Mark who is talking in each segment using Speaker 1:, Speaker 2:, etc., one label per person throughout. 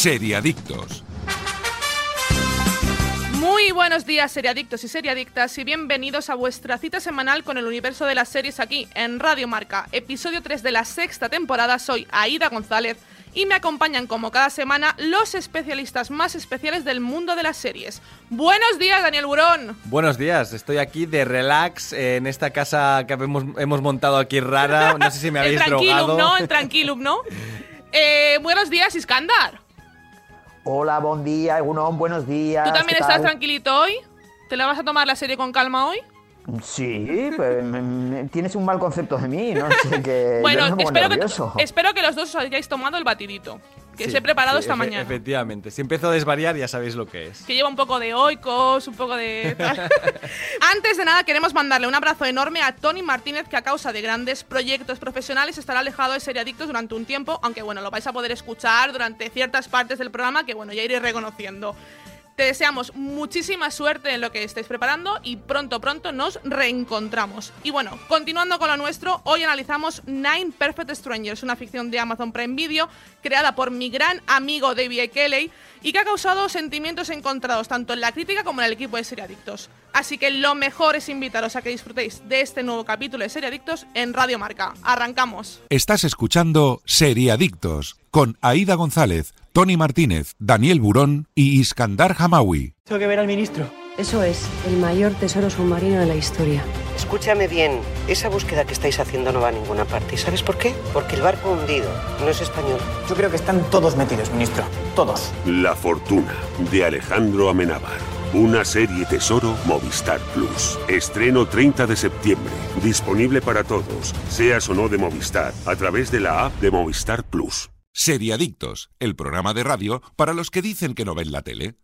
Speaker 1: Seriadictos.
Speaker 2: Muy buenos días, seriadictos y seriadictas, y bienvenidos a vuestra cita semanal con el universo de las series aquí, en Radio Marca, episodio 3 de la sexta temporada. Soy Aida González y me acompañan como cada semana los especialistas más especiales del mundo de las series. Buenos días, Daniel Burón.
Speaker 3: Buenos días, estoy aquí de relax en esta casa que hemos, hemos montado aquí rara. No sé si me habéis
Speaker 2: Tranquilum,
Speaker 3: drogado.
Speaker 2: ¿no? En Tranquilum, ¿no? Eh, buenos días, Iskandar.
Speaker 4: Hola, buen día, Egunon, buenos días.
Speaker 2: ¿Tú también
Speaker 4: ¿qué
Speaker 2: estás
Speaker 4: tal?
Speaker 2: tranquilito hoy? ¿Te la vas a tomar la serie con calma hoy?
Speaker 4: Sí, pues me- me- tienes un mal concepto de mí, ¿no? Sé que yo
Speaker 2: Bueno,
Speaker 4: me pongo
Speaker 2: espero que,
Speaker 4: nervioso.
Speaker 2: espero que los dos os hayáis tomado el batidito. Que
Speaker 3: Sí,
Speaker 2: os he preparado
Speaker 3: sí,
Speaker 2: esta
Speaker 3: efe-
Speaker 2: mañana.
Speaker 3: Efectivamente, si empiezo a desvariar ya sabéis lo que es.
Speaker 2: que lleva un poco de oikos, un poco de... tal. Antes de nada, queremos mandarle un abrazo enorme a Tony Martínez, que a causa de grandes proyectos profesionales estará alejado de Seriadictos durante un tiempo, aunque bueno, lo vais a poder escuchar durante ciertas partes del programa que bueno, ya iré reconociendo. Te deseamos muchísima suerte en lo que estáis preparando y pronto, pronto nos reencontramos. Y bueno, continuando con lo nuestro, hoy analizamos Nine Perfect Strangers, una ficción de Amazon Prime Video creada por mi gran amigo David. Kelly y que ha causado sentimientos encontrados tanto en la crítica como en el equipo de Seriadictos. Así que lo mejor es invitaros a que disfrutéis de este nuevo capítulo de Seriadictos en Radio Marca. Arrancamos.
Speaker 1: Estás escuchando Seriadictos con Aida González, Tony Martínez, Daniel Burón y Iskandar Hamawi.
Speaker 5: Tengo que ver al ministro.
Speaker 6: Eso es, el mayor tesoro submarino de la historia.
Speaker 7: Escúchame bien, esa búsqueda que estáis haciendo no va a ninguna parte. ¿Y sabes por qué? Porque el barco hundido no es español.
Speaker 5: Yo creo que están todos metidos, ministro. Todos.
Speaker 8: La fortuna de Alejandro Amenábar. Una serie tesoro Movistar Plus. Estreno 30 de septiembre. Disponible para todos, seas o no de Movistar, a través de la app de Movistar Plus.
Speaker 1: Seriadictos, el programa de radio para los que dicen que no ven la tele.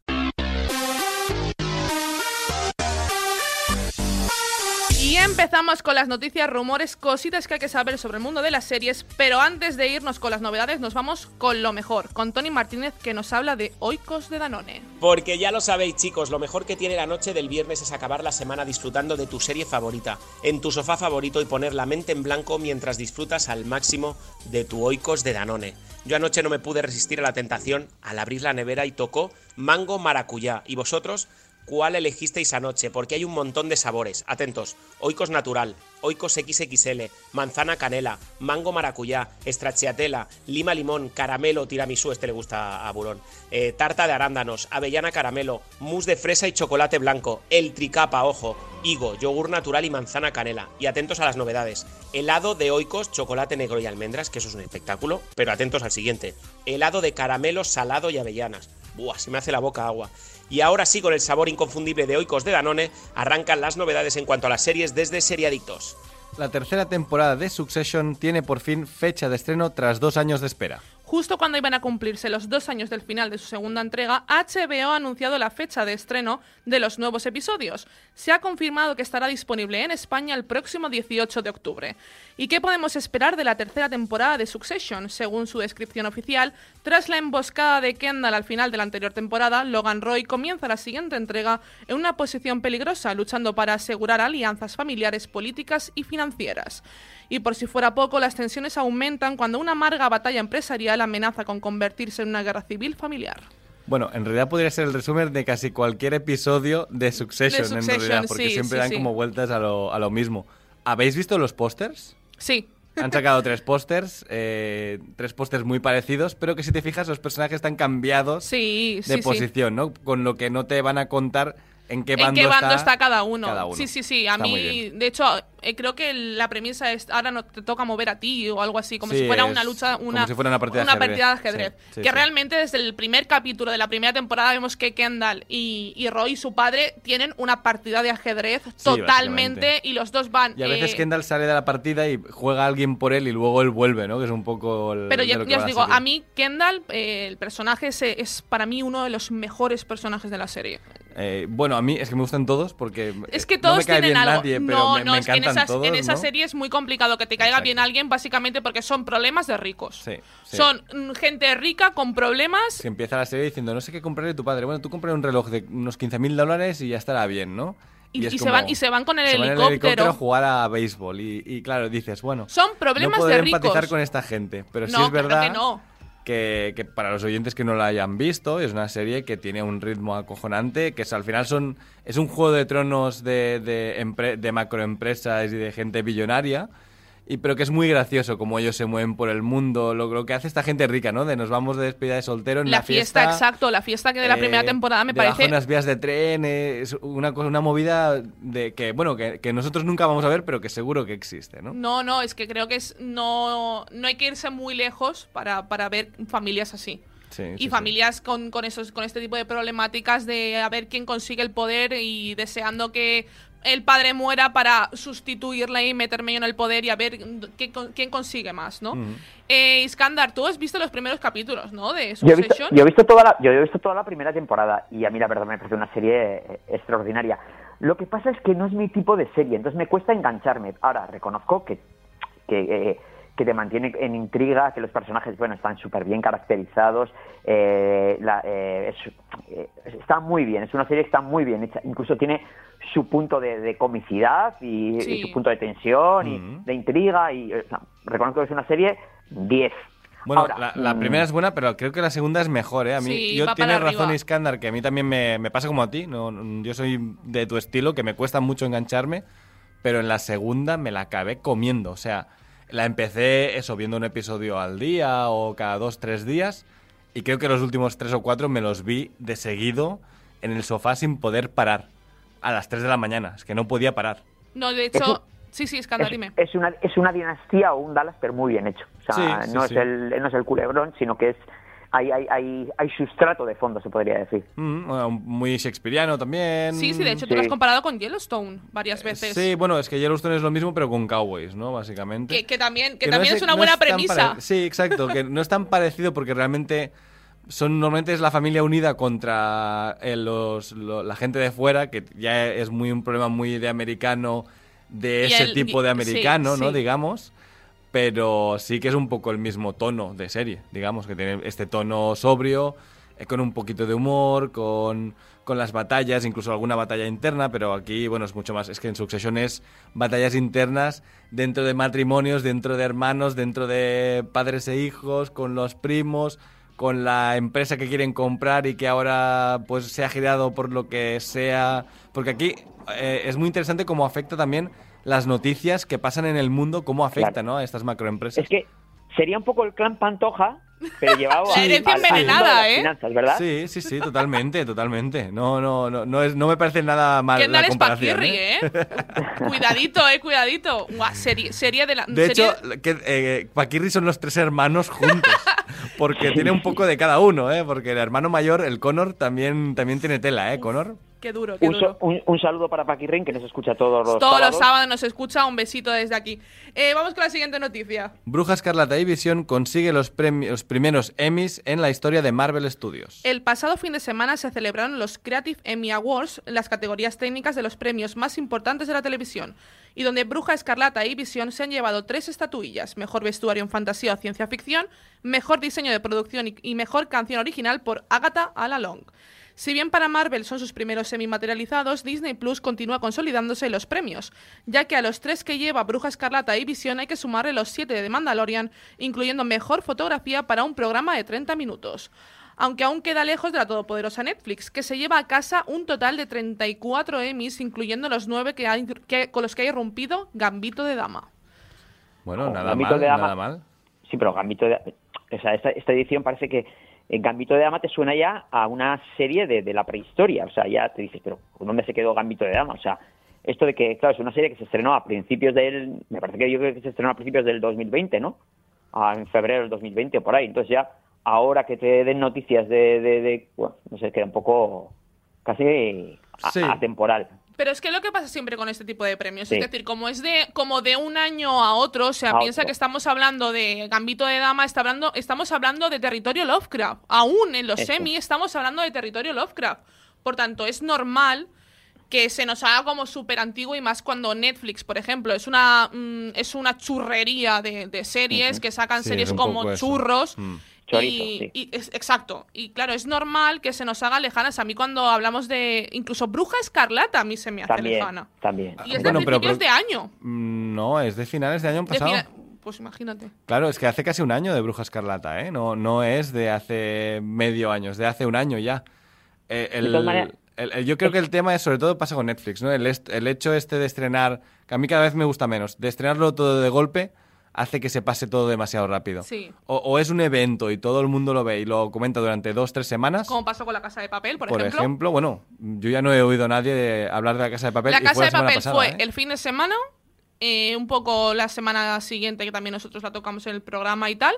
Speaker 2: Y empezamos con las noticias, rumores, cositas que hay que saber sobre el mundo de las series, pero antes de irnos con las novedades nos vamos con lo mejor, con Tony Martínez que nos habla de Oikos de Danone.
Speaker 9: Porque ya lo sabéis chicos, lo mejor que tiene la noche del viernes es acabar la semana disfrutando de tu serie favorita, en tu sofá favorito y poner la mente en blanco mientras disfrutas al máximo de tu Oikos de Danone. Yo anoche no me pude resistir a la tentación al abrir la nevera y tocó mango maracuyá. ¿Y vosotros? ¿Cuál elegisteis anoche? Porque hay un montón de sabores. Atentos. Oikos natural, Oikos XXL, manzana canela, mango maracuyá, stracciatella, lima limón, caramelo tiramisú, este le gusta a Burón, eh, tarta de arándanos, avellana caramelo, mousse de fresa y chocolate blanco, el tricapa, ojo, higo, yogur natural y manzana canela. Y atentos a las novedades. Helado de Oikos, chocolate negro y almendras, que eso es un espectáculo, pero atentos al siguiente. Helado de caramelo, salado y avellanas. Buah, se me hace la boca agua. Y ahora sí, con el sabor inconfundible de Oikos de Danone, arrancan las novedades en cuanto a las series desde Seriadictos.
Speaker 3: La tercera temporada de Succession tiene por fin fecha de estreno tras dos años de espera.
Speaker 2: Justo cuando iban a cumplirse los dos años del final de su segunda entrega, HBO ha anunciado la fecha de estreno de los nuevos episodios. Se ha confirmado que estará disponible en España el próximo 18 de octubre. ¿Y qué podemos esperar de la tercera temporada de Succession? Según su descripción oficial, tras la emboscada de Kendall al final de la anterior temporada, Logan Roy comienza la siguiente entrega en una posición peligrosa, luchando para asegurar alianzas familiares, políticas y financieras. Y por si fuera poco, las tensiones aumentan cuando una amarga batalla empresarial amenaza con convertirse en una guerra civil familiar.
Speaker 3: Bueno, en realidad podría ser el resumen de casi cualquier episodio de Succession,
Speaker 2: De
Speaker 3: en realidad, porque
Speaker 2: sí,
Speaker 3: siempre
Speaker 2: sí,
Speaker 3: dan
Speaker 2: sí.
Speaker 3: como vueltas a lo, a lo mismo. ¿Habéis visto los pósters?
Speaker 2: Sí,
Speaker 3: Han sacado tres pósters, eh, tres pósters muy parecidos, pero que si te fijas los personajes están cambiados
Speaker 2: sí,
Speaker 3: de
Speaker 2: sí.
Speaker 3: posición, ¿no? Con lo que no te van a contar en qué
Speaker 2: ¿En
Speaker 3: bando,
Speaker 2: qué bando está, cada, uno?
Speaker 3: cada uno.
Speaker 2: Sí, sí, sí. A
Speaker 3: Está
Speaker 2: mí, de hecho, eh, creo que la premisa es ahora no te toca mover a ti o algo así, como
Speaker 3: Sí,
Speaker 2: si fuera una lucha,
Speaker 3: como
Speaker 2: una,
Speaker 3: si fuera una partida de
Speaker 2: una
Speaker 3: ajedrez.
Speaker 2: partida de ajedrez.
Speaker 3: Sí, sí,
Speaker 2: que realmente desde el primer capítulo de la primera temporada vemos que Kendall y, y Roy, su padre, tienen una partida de ajedrez totalmente y los dos van.
Speaker 3: Y a veces
Speaker 2: eh,
Speaker 3: Kendall sale de la partida y juega alguien por él y luego él vuelve, ¿no? Que es un poco el,
Speaker 2: Pero ya, ya os digo,
Speaker 3: serie.
Speaker 2: a mí Kendall, eh, el personaje es, es para mí uno de los mejores personajes de la serie.
Speaker 3: Eh, bueno, a mí es que me gustan todos porque
Speaker 2: Es que
Speaker 3: eh,
Speaker 2: todos
Speaker 3: no me cae
Speaker 2: tienen
Speaker 3: bien
Speaker 2: algo.
Speaker 3: nadie, pero
Speaker 2: no,
Speaker 3: me,
Speaker 2: no,
Speaker 3: me
Speaker 2: es que en, esas-
Speaker 3: todos,
Speaker 2: en esa
Speaker 3: ¿no?
Speaker 2: serie es muy complicado que te caiga
Speaker 3: Exacto.
Speaker 2: bien alguien, básicamente porque son problemas de ricos.
Speaker 3: Sí, sí.
Speaker 2: Son mm, gente rica con problemas.
Speaker 3: Se empieza la serie diciendo, no sé qué comprarle tu padre. Bueno, tú compras un reloj de unos 15.000 dólares y ya estará bien, ¿no?
Speaker 2: Y,
Speaker 3: es
Speaker 2: y se van, y se van con el
Speaker 3: se van
Speaker 2: helicóptero.
Speaker 3: el helicóptero a jugar a béisbol. Y, y claro, dices, bueno,
Speaker 2: Son problemas
Speaker 3: no
Speaker 2: de ricos.
Speaker 3: empatizar con esta gente. Pero
Speaker 2: no,
Speaker 3: sí es
Speaker 2: claro
Speaker 3: verdad
Speaker 2: que no.
Speaker 3: Que, que para los oyentes que no la hayan visto, es una serie que tiene un ritmo acojonante, que al final son es un juego de tronos de, de, de macroempresas y de gente billonaria. Y, pero que es muy gracioso como ellos se mueven por el mundo, lo, lo que hace esta gente rica, ¿no? De nos vamos de despedida de soltero en
Speaker 2: La
Speaker 3: la,
Speaker 2: fiesta, exacto, la fiesta que de la primera
Speaker 3: eh,
Speaker 2: temporada me parece
Speaker 3: unas vías de tren, eh, es una, cosa- una movida de que, bueno, que, que nosotros nunca vamos a ver, pero que seguro que existe, ¿no?
Speaker 2: No, no, es que creo que es no, no hay que irse muy lejos para, para ver familias así.
Speaker 3: Sí,
Speaker 2: y
Speaker 3: sí, sí.
Speaker 2: familias con, con, esos, con este tipo de problemáticas de a ver quién consigue el poder y deseando que el padre muera para sustituirle y meterme yo en el poder y a ver qué- quién consigue más, ¿no? Eh, Iskandar, tú has visto los primeros capítulos, ¿no? De
Speaker 4: Yo he, visto,
Speaker 2: Succession.
Speaker 4: yo he visto toda la, yo he visto toda la primera temporada y a mí la verdad me parece una serie eh, extraordinaria. Lo que pasa es que no es mi tipo de serie, entonces me cuesta engancharme. Ahora, reconozco que, que, eh, que te mantiene en intriga, que los personajes, bueno, están súper bien caracterizados, eh, la- eh, es- eh, está muy bien, es una serie que está muy bien hecha, incluso tiene su punto de, de comicidad y,
Speaker 2: Sí.
Speaker 4: y su punto de tensión y de intriga y o sea, reconozco que es una serie 10.
Speaker 3: Bueno,
Speaker 4: Ahora,
Speaker 3: la, la
Speaker 4: mm,
Speaker 3: primera es buena, pero creo que la segunda es mejor, ¿eh? A mí,
Speaker 2: Sí,
Speaker 3: yo tienes razón. Iskandar, que a mí también me, me pasa como a ti. No, no, yo soy de tu estilo, que me cuesta mucho engancharme, pero en la segunda me la acabé comiendo. O sea, la empecé eso, viendo un episodio al día o cada dos, tres días, y creo que los últimos tres o cuatro me los vi de seguido en el sofá sin poder parar. A las 3 de la mañana, es que no podía parar.
Speaker 2: No, de hecho,
Speaker 4: Eso-
Speaker 2: sí, sí, Iskandar,
Speaker 4: es,
Speaker 2: dime.
Speaker 4: es una es una dinastía o un Dallas pero muy bien hecho o sea
Speaker 3: Sí, sí,
Speaker 4: no
Speaker 3: sí.
Speaker 4: es el no es el culebrón sino que es hay hay hay, hay sustrato de fondo se podría decir
Speaker 3: Mm, bueno, muy shakespeariano también.
Speaker 2: Sí, sí, de hecho tú lo has
Speaker 4: sí.
Speaker 2: comparado con Yellowstone varias veces.
Speaker 3: Sí, bueno, es que Yellowstone es lo mismo, pero con cowboys, ¿no? Básicamente.
Speaker 2: Que, que también, que
Speaker 3: no
Speaker 2: también es, una
Speaker 3: no
Speaker 2: buena
Speaker 3: es
Speaker 2: premisa.
Speaker 3: pare- Sí, exacto, que no es tan parecido porque realmente son normalmente es la familia unida contra eh, los, lo- la gente de fuera, que ya es muy un problema muy de americano, de
Speaker 2: Y
Speaker 3: ese
Speaker 2: el-
Speaker 3: tipo de
Speaker 2: y-
Speaker 3: americano,
Speaker 2: sí,
Speaker 3: ¿no?
Speaker 2: sí.
Speaker 3: Digamos. Pero sí que es un poco el mismo tono de serie, digamos, que tiene este tono sobrio, eh, con un poquito de humor, con, con las batallas, incluso alguna batalla interna, pero aquí, bueno, es mucho más. Es que en Succession es batallas internas dentro de matrimonios, dentro de hermanos, dentro de padres e hijos, con los primos, con la empresa que quieren comprar y que ahora pues se ha girado por lo que sea. Porque aquí eh, es muy interesante cómo afecta también las noticias que pasan en el mundo, cómo afecta
Speaker 4: Claro.
Speaker 3: ¿no? a estas macroempresas.
Speaker 4: es que sería un poco el clan Pantoja pero llevado
Speaker 2: La
Speaker 4: al-
Speaker 2: herencia
Speaker 4: al- mundo de
Speaker 2: envenenada,
Speaker 4: las
Speaker 2: ¿eh?
Speaker 4: finanzas verdad
Speaker 3: Sí, sí, sí, totalmente, totalmente. No, no, no, no, es, no me parece nada mal
Speaker 2: Que
Speaker 3: la comparación.
Speaker 2: Paquirri,
Speaker 3: ¿eh?
Speaker 2: ¿eh? cuidadito, eh, cuidadito. Guau, serie, serie de la.
Speaker 3: De
Speaker 2: serie-
Speaker 3: hecho, que, eh, Paquirri son los tres hermanos juntos. Porque tiene un poco de cada uno, ¿eh? Porque el hermano mayor, el Connor, también, también tiene tela, ¿eh? Connor.
Speaker 2: Qué duro, qué
Speaker 4: un,
Speaker 2: duro.
Speaker 4: un- un saludo para Paquirrin que nos escucha todos los
Speaker 2: Todos
Speaker 4: sábados.
Speaker 2: los sábados nos escucha. Un besito desde aquí. Eh, vamos con la siguiente noticia.
Speaker 3: Bruja Escarlata y Visión consigue los, primeros Emmys en la historia de Marvel Studios.
Speaker 2: El pasado fin de semana se celebraron los Creative Emmy Awards, las categorías técnicas de los premios más importantes de la televisión, y donde Bruja Escarlata y Visión se han llevado tres estatuillas: mejor vestuario en fantasía o ciencia ficción, mejor diseño de producción y, y mejor canción original por Agatha Alalong. Si bien para Marvel son sus primeros semi-materializados, Disney Plus continúa consolidándose en los premios, ya que a los tres que lleva Bruja Escarlata y Visión hay que sumarle los siete de Mandalorian, incluyendo mejor fotografía para un programa de 30 minutos. Aunque aún queda lejos de la todopoderosa Netflix, que se lleva a casa un total de 34 Emmys, incluyendo los nueve que ha- que- con los que ha irrumpido Gambito de Dama.
Speaker 3: Bueno,
Speaker 4: Oh,
Speaker 3: nada
Speaker 4: Gambito
Speaker 3: mal,
Speaker 4: de Dama.
Speaker 3: nada mal.
Speaker 4: Sí, pero Gambito de... O sea, esta, esta edición parece que en Gambito de Dama te suena ya a una serie de, de la prehistoria. O sea, ya te dices, pero ¿dónde se quedó Gambito de Dama? O sea, esto de que, claro, es una serie que se estrenó a principios del... Me parece que yo creo que se estrenó a principios del 2020, ¿no? Ah, en febrero del 2020, por ahí. Entonces ya, ahora que te den noticias de... de, de- bueno, no sé, queda un poco casi a-
Speaker 3: Sí.
Speaker 4: atemporal.
Speaker 2: Pero es que lo que pasa siempre con este tipo de premios,
Speaker 4: Sí.
Speaker 2: es decir, como es de como de un año a otro, o sea,
Speaker 4: A
Speaker 2: piensa
Speaker 4: otro.
Speaker 2: que estamos hablando de Gambito de Dama, está hablando, estamos hablando de territorio Lovecraft. Aún en los
Speaker 4: Eso.
Speaker 2: semi estamos hablando de territorio Lovecraft. Por tanto, es normal que se nos haga como súper antiguo y más cuando Netflix, por ejemplo, es una mm, es una churrería de, de series que sacan
Speaker 3: Sí,
Speaker 2: series como churros.
Speaker 3: Mm.
Speaker 4: Chorizo,
Speaker 2: y,
Speaker 4: sí.
Speaker 2: y es- exacto. Y claro, es normal que se nos haga lejanas. A mí cuando hablamos de incluso Bruja Escarlata, a mí se me hace
Speaker 4: También,
Speaker 2: lejana.
Speaker 4: también.
Speaker 2: Y es
Speaker 3: Bueno,
Speaker 2: de
Speaker 3: pero-
Speaker 2: principios
Speaker 3: pero-
Speaker 2: de año.
Speaker 3: Mm, No, es de finales de año pasado.
Speaker 2: Pues imagínate.
Speaker 3: Claro, es que hace casi un año de Bruja Escarlata, ¿eh? No, no es de hace medio año, es de hace un año ya. Eh, el- el- el- yo creo que el tema es, sobre todo pasa con Netflix, ¿no? El, est- el hecho este de estrenar, que a mí cada vez me gusta menos, de estrenarlo todo de golpe, hace que se pase todo demasiado rápido.
Speaker 2: Sí.
Speaker 3: O, o es un evento y todo el mundo lo ve y lo comenta durante dos, tres semanas.
Speaker 2: Como pasó con la Casa de Papel, por,
Speaker 3: Por
Speaker 2: ejemplo.
Speaker 3: ejemplo, bueno, yo ya no he oído a nadie de hablar de la Casa de Papel.
Speaker 2: La
Speaker 3: y
Speaker 2: Casa
Speaker 3: fue la
Speaker 2: de
Speaker 3: semana
Speaker 2: Papel
Speaker 3: pasada,
Speaker 2: fue
Speaker 3: ¿eh?
Speaker 2: el fin de semana, eh, un poco la semana siguiente que también nosotros la tocamos en el programa y tal.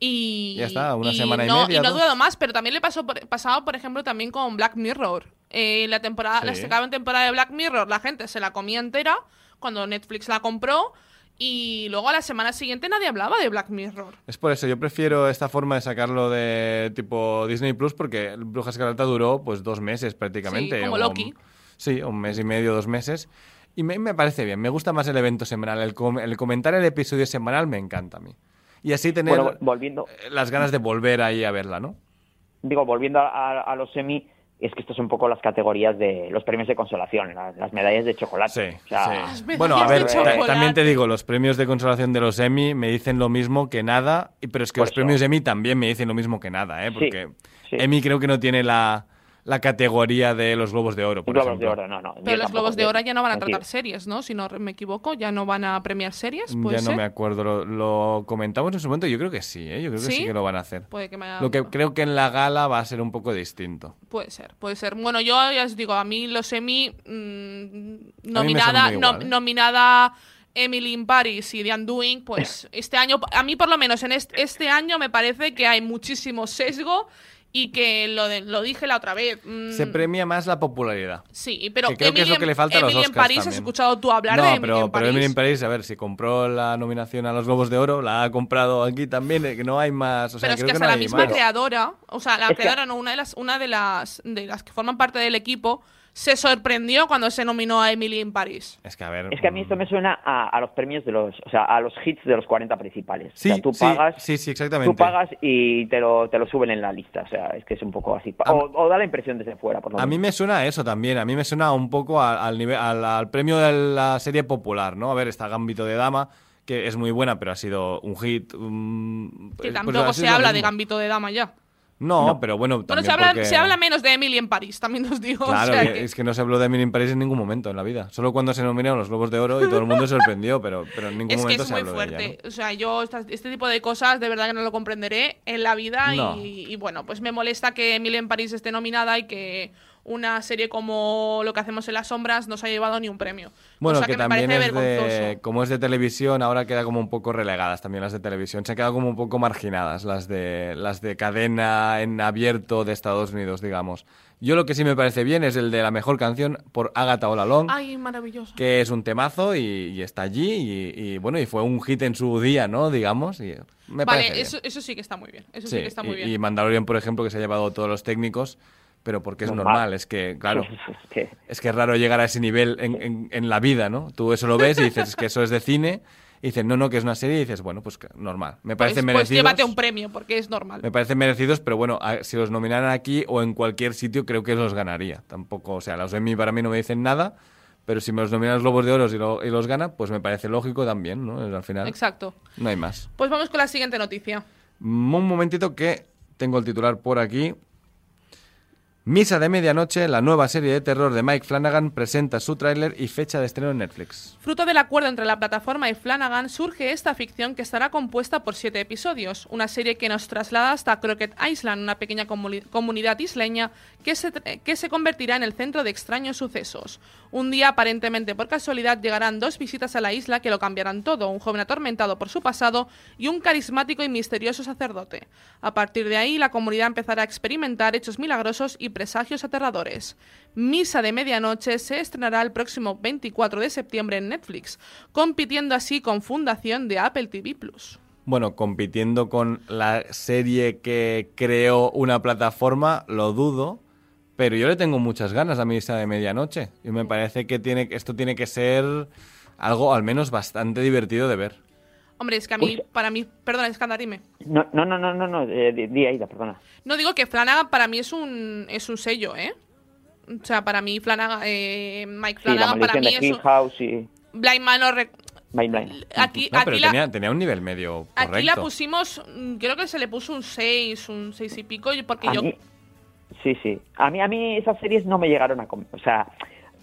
Speaker 2: Y
Speaker 3: Ya está, una semana y
Speaker 2: no,
Speaker 3: media,
Speaker 2: Y no ha durado más, pero también le pasó por, pasaba, por ejemplo, también con Black Mirror. Eh, la temporada, la
Speaker 3: Sí.
Speaker 2: segunda temporada de Black Mirror, la gente se la comía entera cuando Netflix la compró. Y luego a la semana siguiente nadie hablaba de Black Mirror.
Speaker 3: Es por eso, yo prefiero esta forma de sacarlo de tipo Disney Plus porque Bruja Escarlata duró pues dos meses prácticamente.
Speaker 2: Sí, como Loki.
Speaker 3: Sí, un mes y medio, dos meses. Y me, me parece bien, me gusta más el evento semanal. El, com- el comentar el episodio semanal me encanta a mí. Y así tener
Speaker 4: Bueno, volviendo,
Speaker 3: las ganas de volver ahí a verla, ¿no?
Speaker 4: digo, volviendo a, a- a los semi, es que estas son un poco las categorías de los premios de consolación, las, las medallas de chocolate.
Speaker 3: Sí,
Speaker 4: O sea,
Speaker 3: sí.
Speaker 2: Las medallas
Speaker 3: Bueno, a ver, también te digo, los premios de consolación de los Emmy me dicen lo mismo que nada, y- pero es que
Speaker 4: Por
Speaker 3: los
Speaker 4: eso.
Speaker 3: premios Emmy también me dicen lo mismo que nada, ¿eh? Porque
Speaker 4: sí.
Speaker 3: Emmy creo que no tiene la, la categoría de los Globos de Oro, por
Speaker 4: Globos de. Oro, no, no.
Speaker 2: Pero los Globos de. Oro ya no van a tratar series, ¿no? Si no me equivoco, ya no van a premiar series. ¿Puede
Speaker 3: Ya no
Speaker 2: ser?
Speaker 3: me acuerdo, lo, lo comentamos en su momento, yo creo que sí, ¿eh? Yo creo que sí,
Speaker 2: ¿Sí?
Speaker 3: que lo van a hacer.
Speaker 2: Puede que me haya-
Speaker 3: Lo que creo que en la gala va a ser un poco distinto.
Speaker 2: Puede ser, puede ser. Bueno, yo ya os digo, a mí los Emmy mm,
Speaker 3: son
Speaker 2: nominada, no-
Speaker 3: igual, ¿eh?
Speaker 2: nominada Emily in Paris y The Undoing, pues este año, a mí por lo menos en este, este año me parece que hay muchísimo sesgo y que lo, de- lo dije la otra vez. mm,
Speaker 3: Se premia más la popularidad.
Speaker 2: Sí, pero
Speaker 3: que creo que es lo que
Speaker 2: en-
Speaker 3: le falta a los
Speaker 2: Emily en
Speaker 3: Oscars
Speaker 2: París, ¿has
Speaker 3: también.
Speaker 2: escuchado tú hablar
Speaker 3: no,
Speaker 2: de Emily
Speaker 3: pero,
Speaker 2: en
Speaker 3: pero
Speaker 2: París?
Speaker 3: Emily in Paris, a ver, si compró la nominación a los Globos de Oro, la ha comprado aquí también, eh, que no hay más. O sea,
Speaker 2: pero es
Speaker 3: creo
Speaker 2: que
Speaker 3: que
Speaker 2: hasta
Speaker 3: no
Speaker 2: la misma
Speaker 3: más.
Speaker 2: creadora, o sea, la
Speaker 4: Es
Speaker 2: creadora, no, una de las, una de las, de las que forman parte del equipo, se sorprendió cuando se nominó a Emily in Paris.
Speaker 3: Es que a ver.
Speaker 4: Es que a mí esto
Speaker 3: mm,
Speaker 4: me suena a, a los premios de los, o sea, a los hits de los 40 principales.
Speaker 3: Sí,
Speaker 4: o sea, tú
Speaker 3: sí,
Speaker 4: pagas,
Speaker 3: sí, sí, exactamente.
Speaker 4: tú pagas y te lo, te lo suben en la lista. O sea, es que es un poco así.
Speaker 3: A-
Speaker 4: O, o da la impresión desde fuera, por lo
Speaker 3: A mí
Speaker 4: menos.
Speaker 3: me suena a eso también. A mí me suena un poco a- al, nivel, al, al premio de la serie popular, ¿no? A ver, está Gambito de Dama, que es muy buena, pero ha sido un hit. mm,
Speaker 2: Que
Speaker 3: pues- pues
Speaker 2: tampoco se habla de. Gambito de Dama ya.
Speaker 3: No, pero bueno,
Speaker 2: Bueno,
Speaker 3: también
Speaker 2: se habla,
Speaker 3: porque-
Speaker 2: se habla menos de Emily en París, también os digo. o
Speaker 3: Claro,
Speaker 2: sea
Speaker 3: que-
Speaker 2: que-
Speaker 3: es que no se habló de Emily in Paris en ningún momento en la vida. Solo cuando se nominaron los Globos de Oro y todo el mundo se sorprendió, pero, pero en ningún
Speaker 2: es que
Speaker 3: momento
Speaker 2: es
Speaker 3: se
Speaker 2: muy
Speaker 3: habló de
Speaker 2: fuerte.
Speaker 3: ella, ¿no?
Speaker 2: O sea, yo este tipo de cosas de verdad que no lo comprenderé en la vida
Speaker 3: No.
Speaker 2: y, y bueno, pues me molesta que Emily en París esté nominada y que una serie como Lo que hacemos en las sombras no se ha llevado ni un premio.
Speaker 3: Bueno,
Speaker 2: Cosa
Speaker 3: que,
Speaker 2: que, me
Speaker 3: también
Speaker 2: parece
Speaker 3: es de, como es de televisión, ahora queda como un poco relegadas también las de televisión. Se han quedado como un poco marginadas las de las de cadena en abierto de Estados Unidos, digamos. Yo lo que sí me parece bien es el de la mejor canción por Agatha All Along,
Speaker 2: Ay, maravilloso.
Speaker 3: que es un temazo y, y está allí y, y, bueno, y fue un hit en su día, ¿no? Digamos, y me parece
Speaker 2: Vale,
Speaker 3: bien.
Speaker 2: eso, eso sí que está muy bien. Eso sí,
Speaker 3: Sí,
Speaker 2: que está muy
Speaker 3: y,
Speaker 2: bien.
Speaker 3: y Mandalorian, por ejemplo, que se ha llevado todos los técnicos, pero porque es
Speaker 4: Normal.
Speaker 3: normal, es que, claro,
Speaker 4: Es que-
Speaker 3: es raro llegar a ese nivel en, en- en la vida, ¿no? Tú eso lo ves y dices que eso es de cine, y dices, no, no, que es una serie, y dices, bueno, pues normal. Me
Speaker 2: pues,
Speaker 3: parece
Speaker 2: pues
Speaker 3: merecidos.
Speaker 2: llévate un premio, porque es normal.
Speaker 3: me parecen merecidos, pero bueno, a- si los nominaran aquí o en cualquier sitio, creo que los ganaría. Tampoco, o sea, los Emmy para mí no me dicen nada, pero si me los nominan los Globos de Oro y, lo- y los gana, pues me parece lógico también, ¿no? Al final,
Speaker 2: Exacto.
Speaker 3: no hay más.
Speaker 2: Pues vamos con la siguiente noticia.
Speaker 3: Mm, Un momentito que tengo el titular por aquí. Misa de Medianoche, la nueva serie de terror de Mike Flanagan, presenta su tráiler y fecha de estreno en Netflix.
Speaker 2: Fruto del acuerdo entre la plataforma y Flanagan, surge esta ficción que estará compuesta por siete episodios, una serie que nos traslada hasta Crockett Island, una pequeña comuni- comunidad isleña que se, que se convertirá en el centro de extraños sucesos. Un día, aparentemente por casualidad, llegarán dos visitas a la isla que lo cambiarán todo, un joven atormentado por su pasado y un carismático y misterioso sacerdote. A partir de ahí, la comunidad empezará a experimentar hechos milagrosos y presagios aterradores. Misa de Medianoche se estrenará el próximo 24 de septiembre en Netflix, compitiendo así con Fundación de Apple TV Plus.
Speaker 3: Bueno, compitiendo con la serie que creó una plataforma, lo dudo, pero yo le tengo muchas ganas a Misa de Medianoche y me parece que tiene, esto tiene que ser algo al menos bastante divertido de ver.
Speaker 2: Hombre, es que a mí,
Speaker 4: Uy.
Speaker 2: para mí, perdona, Escandar, dime.
Speaker 4: No, no, no, no, no, no, eh, di, di, Aida, perdona.
Speaker 2: No digo que Flanagan para mí es un, es un sello, ¿eh? O sea, para mí Flanagan, eh, Mike
Speaker 4: Sí, la
Speaker 2: Flanagan para mí
Speaker 4: de
Speaker 2: es un...
Speaker 4: House y...
Speaker 2: Blind Manor, re-
Speaker 4: Blind.
Speaker 2: Aquí,
Speaker 3: No,
Speaker 2: aquí
Speaker 3: pero
Speaker 2: la,
Speaker 3: tenía, tenía un nivel medio correcto.
Speaker 2: aquí la pusimos, creo que se le puso un 6, un 6 y pico, y porque
Speaker 4: A
Speaker 2: yo...
Speaker 4: mí- sí, sí. A mí, a mí esas series no me llegaron a... O sea,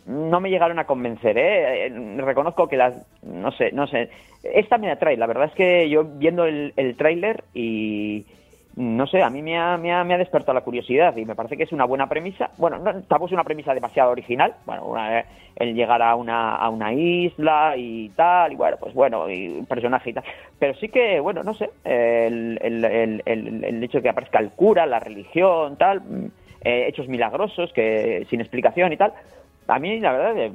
Speaker 4: no me llegaron a convencer, ¿eh? Eh, Reconozco que las... No sé, no sé. Esta me atrae. La verdad es que yo viendo el, el tráiler y... No sé, a mí me ha, me, ha, me ha despertado la curiosidad y me parece que es una buena premisa. Bueno, no, tampoco es una premisa demasiado original. Bueno, una- el llegar a una, a una isla y tal, y bueno, pues bueno, y un personaje y tal. Pero sí que, bueno, no sé, el, el, el, el- el hecho de que aparezca el cura, la religión, tal, mm, eh, hechos milagrosos, que sin explicación y tal, a mí la verdad eh,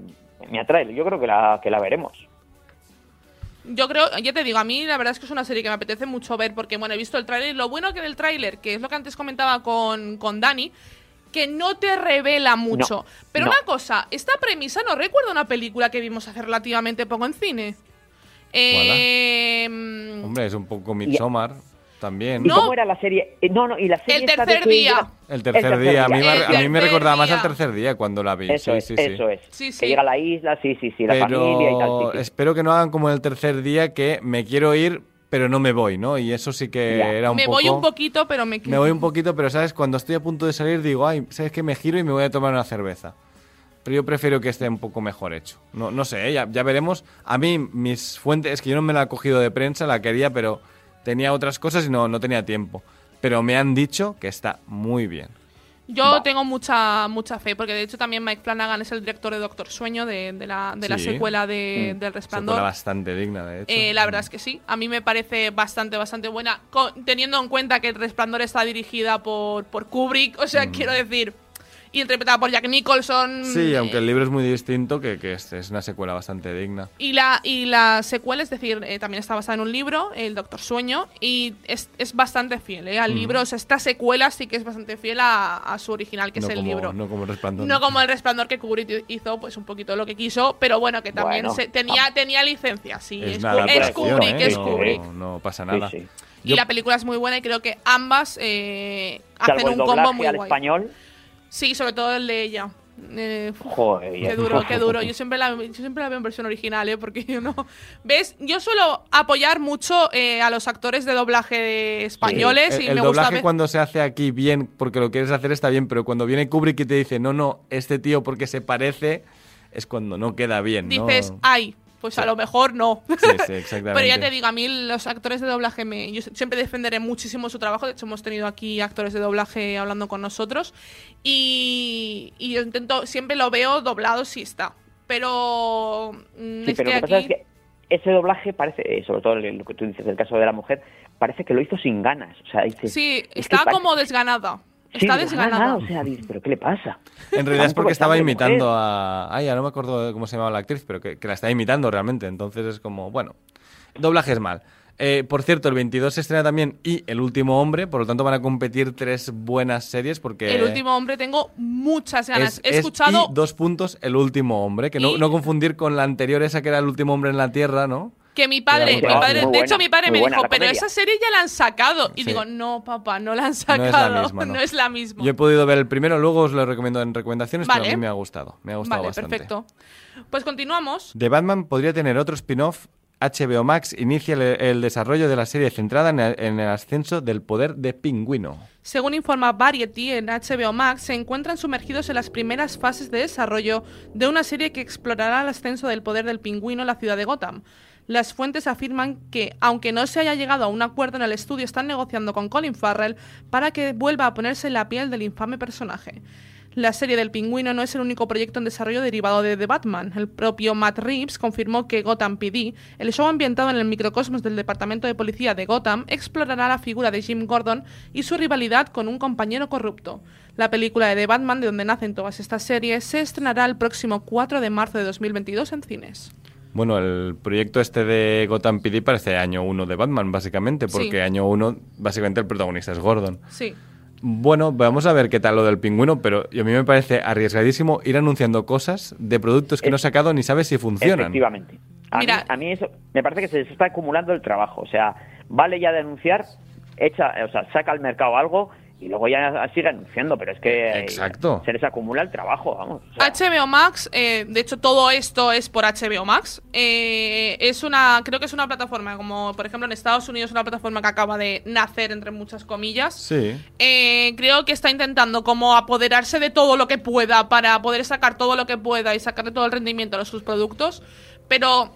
Speaker 4: me atrae. Yo creo que la, que la veremos.
Speaker 2: Yo creo, ya te digo, a mí la verdad es que es una serie que me apetece mucho ver porque, bueno, he visto el tráiler. Lo bueno que del tráiler, que es lo que antes comentaba con, con Dani, que no te revela mucho. Pero
Speaker 4: no.
Speaker 2: una cosa, esta premisa no recuerda una película que vimos hace relativamente poco en cine. Eh,
Speaker 3: Hombre, es un poco Midsommar también.
Speaker 4: ¿Y
Speaker 2: No.
Speaker 4: cómo era la serie? Eh, no, no, y la serie
Speaker 2: El
Speaker 4: de
Speaker 2: tercer día.
Speaker 4: llega-
Speaker 3: El tercer,
Speaker 4: tercer
Speaker 3: día, a mí,
Speaker 4: día.
Speaker 3: me,
Speaker 2: El
Speaker 3: a mí me recordaba más al
Speaker 2: día.
Speaker 3: tercer día cuando la vi.
Speaker 4: Eso
Speaker 3: sí,
Speaker 4: es,
Speaker 3: sí, sí.
Speaker 4: eso es.
Speaker 2: Sí, sí.
Speaker 4: Que llega a la isla, sí, sí, sí, la familia y tal.
Speaker 3: Pero
Speaker 4: sí, sí.
Speaker 3: espero que no hagan como el tercer día que me quiero ir, pero no me voy, ¿no? Y eso sí que
Speaker 4: Ya.
Speaker 3: era un
Speaker 2: me
Speaker 3: poco...
Speaker 2: voy un poquito, pero me
Speaker 3: Me voy un poquito, pero ¿sabes? Cuando estoy a punto de salir digo, ay, ¿sabes qué? Me giro y me voy a tomar una cerveza. Pero yo prefiero que esté un poco mejor hecho. No, no sé, ¿eh? ya, ya veremos. A mí, mis fuentes, es que yo no me la he cogido de prensa, la quería, pero tenía otras cosas y no, no tenía tiempo. Pero me han dicho que está muy bien.
Speaker 2: Yo
Speaker 4: Va.
Speaker 2: tengo mucha mucha fe, porque de hecho también Mike Flanagan es el director de Doctor Sueño, de, de la, de la secuela de,
Speaker 4: Mm.
Speaker 2: del Resplandor.
Speaker 3: bastante digna, de hecho.
Speaker 2: Eh, la verdad es que sí, a mí me parece bastante, bastante buena, teniendo en cuenta que El Resplandor está dirigida por, por Kubrick, o sea, quiero decir, interpretada por Jack Nicholson.
Speaker 3: Sí,
Speaker 2: eh,
Speaker 3: aunque el libro es muy distinto, que, que es, es una secuela bastante digna.
Speaker 2: Y la, y la secuela, es decir, eh, también está basada en un libro, El Doctor Sueño, y es, es bastante fiel ¿eh? al libro. O sea, esta secuela sí que es bastante fiel a, a su original, que
Speaker 3: no
Speaker 2: es el
Speaker 3: como,
Speaker 2: libro.
Speaker 3: No como el resplandor.
Speaker 2: No como el resplandor que Kubrick hizo, pues un poquito lo que quiso, pero bueno, que también
Speaker 4: Bueno.
Speaker 2: se- tenía, tenía licencia, sí.
Speaker 3: Es
Speaker 2: Es,
Speaker 3: una
Speaker 2: Ku-
Speaker 4: adaptación,
Speaker 2: es Kubrick,
Speaker 3: ¿eh?
Speaker 2: es
Speaker 3: no,
Speaker 2: Kubrick.
Speaker 3: no pasa
Speaker 4: Sí,
Speaker 3: nada.
Speaker 4: sí.
Speaker 2: Y
Speaker 3: Yo-
Speaker 2: la película es muy buena y creo que ambas eh, hacen un combo muy
Speaker 4: al
Speaker 2: guay.
Speaker 4: español.
Speaker 2: Sí, sobre todo el de ella. Eh,
Speaker 4: Joder.
Speaker 2: Qué duro, qué duro. Yo siempre, la, yo siempre la veo en versión original, ¿eh? Porque yo no... ¿Ves? Yo suelo apoyar mucho eh, a los actores de doblaje españoles
Speaker 3: el,
Speaker 2: y
Speaker 3: el
Speaker 2: me gusta
Speaker 3: doblaje cuando se hace aquí bien porque lo quieres hacer está bien, pero cuando viene Kubrick y te dice, no, no, este tío porque se parece, es cuando no queda bien, ¿no?
Speaker 2: dices, ay, pues a lo mejor no.
Speaker 3: Sí, sí, exactamente.
Speaker 2: Pero ya te digo, a mí los actores de doblaje, me, yo siempre defenderé muchísimo su trabajo. De hecho, hemos tenido aquí actores de doblaje hablando con nosotros. Y, y yo intento, siempre lo veo doblado si está. Pero mm,
Speaker 4: Sí,
Speaker 2: es
Speaker 4: pero
Speaker 2: que
Speaker 4: lo que pasa es que ese doblaje parece, eh, sobre todo lo que tú dices del caso de la mujer, parece que lo hizo sin ganas. O sea,
Speaker 2: Sí,
Speaker 4: es parece-
Speaker 2: como desganada.
Speaker 4: Sí,
Speaker 2: Está
Speaker 4: desganada. O sea, ¿pero qué le pasa?
Speaker 3: En realidad es porque estaba imitando a... Ay, ya no me acuerdo de cómo se llamaba la actriz, pero que, que la está imitando realmente. Entonces es como, bueno, doblaje es mal. Eh, por cierto, el 22 se estrena también y El Último Hombre, por lo tanto van a competir tres buenas series porque...
Speaker 2: El último hombre tengo muchas ganas.
Speaker 3: es-
Speaker 2: He
Speaker 3: es
Speaker 2: escuchado...
Speaker 3: y dos puntos, El Último Hombre, que no,
Speaker 2: Y-
Speaker 3: no confundir con la anterior, esa que era El Último Hombre en la Tierra, ¿no?
Speaker 2: Que mi padre, mi padre, de hecho mi padre me dijo, pero
Speaker 4: comedia".
Speaker 2: esa serie ya la han sacado. Y
Speaker 3: Sí.
Speaker 2: digo, no, papá, no la han
Speaker 3: No es la
Speaker 2: sacado.
Speaker 3: misma, ¿no?
Speaker 2: es la misma.
Speaker 3: Yo he podido ver el primero, luego os lo recomiendo en recomendaciones, pero
Speaker 2: Vale.
Speaker 3: a mí me ha gustado. Me ha gustado
Speaker 2: vale,
Speaker 3: bastante.
Speaker 2: perfecto. Pues continuamos.
Speaker 3: The Batman podría tener otro spin-off. HBO Max inicia el, el desarrollo de la serie centrada en el, en el ascenso del poder de Pingüino.
Speaker 2: Según informa Variety, en HBO Max se encuentran sumergidos en las primeras fases de desarrollo de una serie que explorará el ascenso del poder del pingüino en la ciudad de Gotham. Las fuentes afirman que, aunque no se haya llegado a un acuerdo en el estudio, están negociando con Colin Farrell para que vuelva a ponerse en la piel del infame personaje. La serie del pingüino no es el único proyecto en desarrollo derivado de The Batman. El propio Matt Reeves confirmó que Gotham PD, el show ambientado en el microcosmos del Departamento de Policía de Gotham, explorará la figura de Jim Gordon y su rivalidad con un compañero corrupto. La película de The Batman, de donde nacen todas estas series, se estrenará el próximo 4 de marzo de 2022 en cines.
Speaker 3: Bueno, el proyecto este de Gotham PD parece año 1 de Batman, básicamente, porque
Speaker 2: Sí.
Speaker 3: año 1, básicamente el protagonista es Gordon.
Speaker 2: Sí.
Speaker 3: Bueno, vamos a ver qué tal lo del pingüino, pero a mí me parece arriesgadísimo ir anunciando cosas de productos que no he sacado ni sabes si funcionan.
Speaker 4: Efectivamente. A,
Speaker 2: Mira-
Speaker 4: mí, a mí eso me parece que se les está acumulando el trabajo. O sea, vale ya de anunciar, echa, o sea, saca al mercado algo y luego ya sigue anunciando, pero es que eh,
Speaker 3: Exacto.
Speaker 4: se les acumula el trabajo, vamos. o sea,
Speaker 2: HBO Max, eh, de hecho todo esto es por HBO Max. Eh, es una, creo que es una plataforma, como por ejemplo en Estados Unidos, una plataforma que acaba de nacer entre muchas comillas.
Speaker 3: Sí.
Speaker 2: Eh, creo que está intentando como apoderarse de todo lo que pueda para poder sacar todo lo que pueda y sacarle todo el rendimiento a sus productos. Pero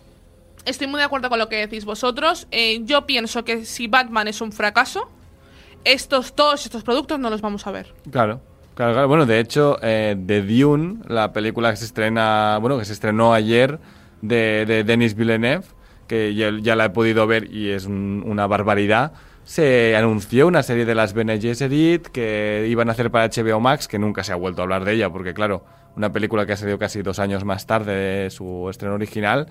Speaker 2: estoy muy de acuerdo con lo que decís vosotros. Eh, yo pienso que si Batman es un fracaso, estos todos estos productos no los vamos a ver.
Speaker 3: Claro. Claro, claro. Bueno, de hecho, eh, The Dune, la película que se estrena, bueno, que se estrenó ayer de, de Denis Villeneuve, que ya, ya la he podido ver y es un- una barbaridad. Se anunció una serie de las Bene Gesserit que iban a hacer para HBO Max, que nunca se ha vuelto a hablar de ella, porque claro, una película que ha salido casi dos años más tarde de su estreno original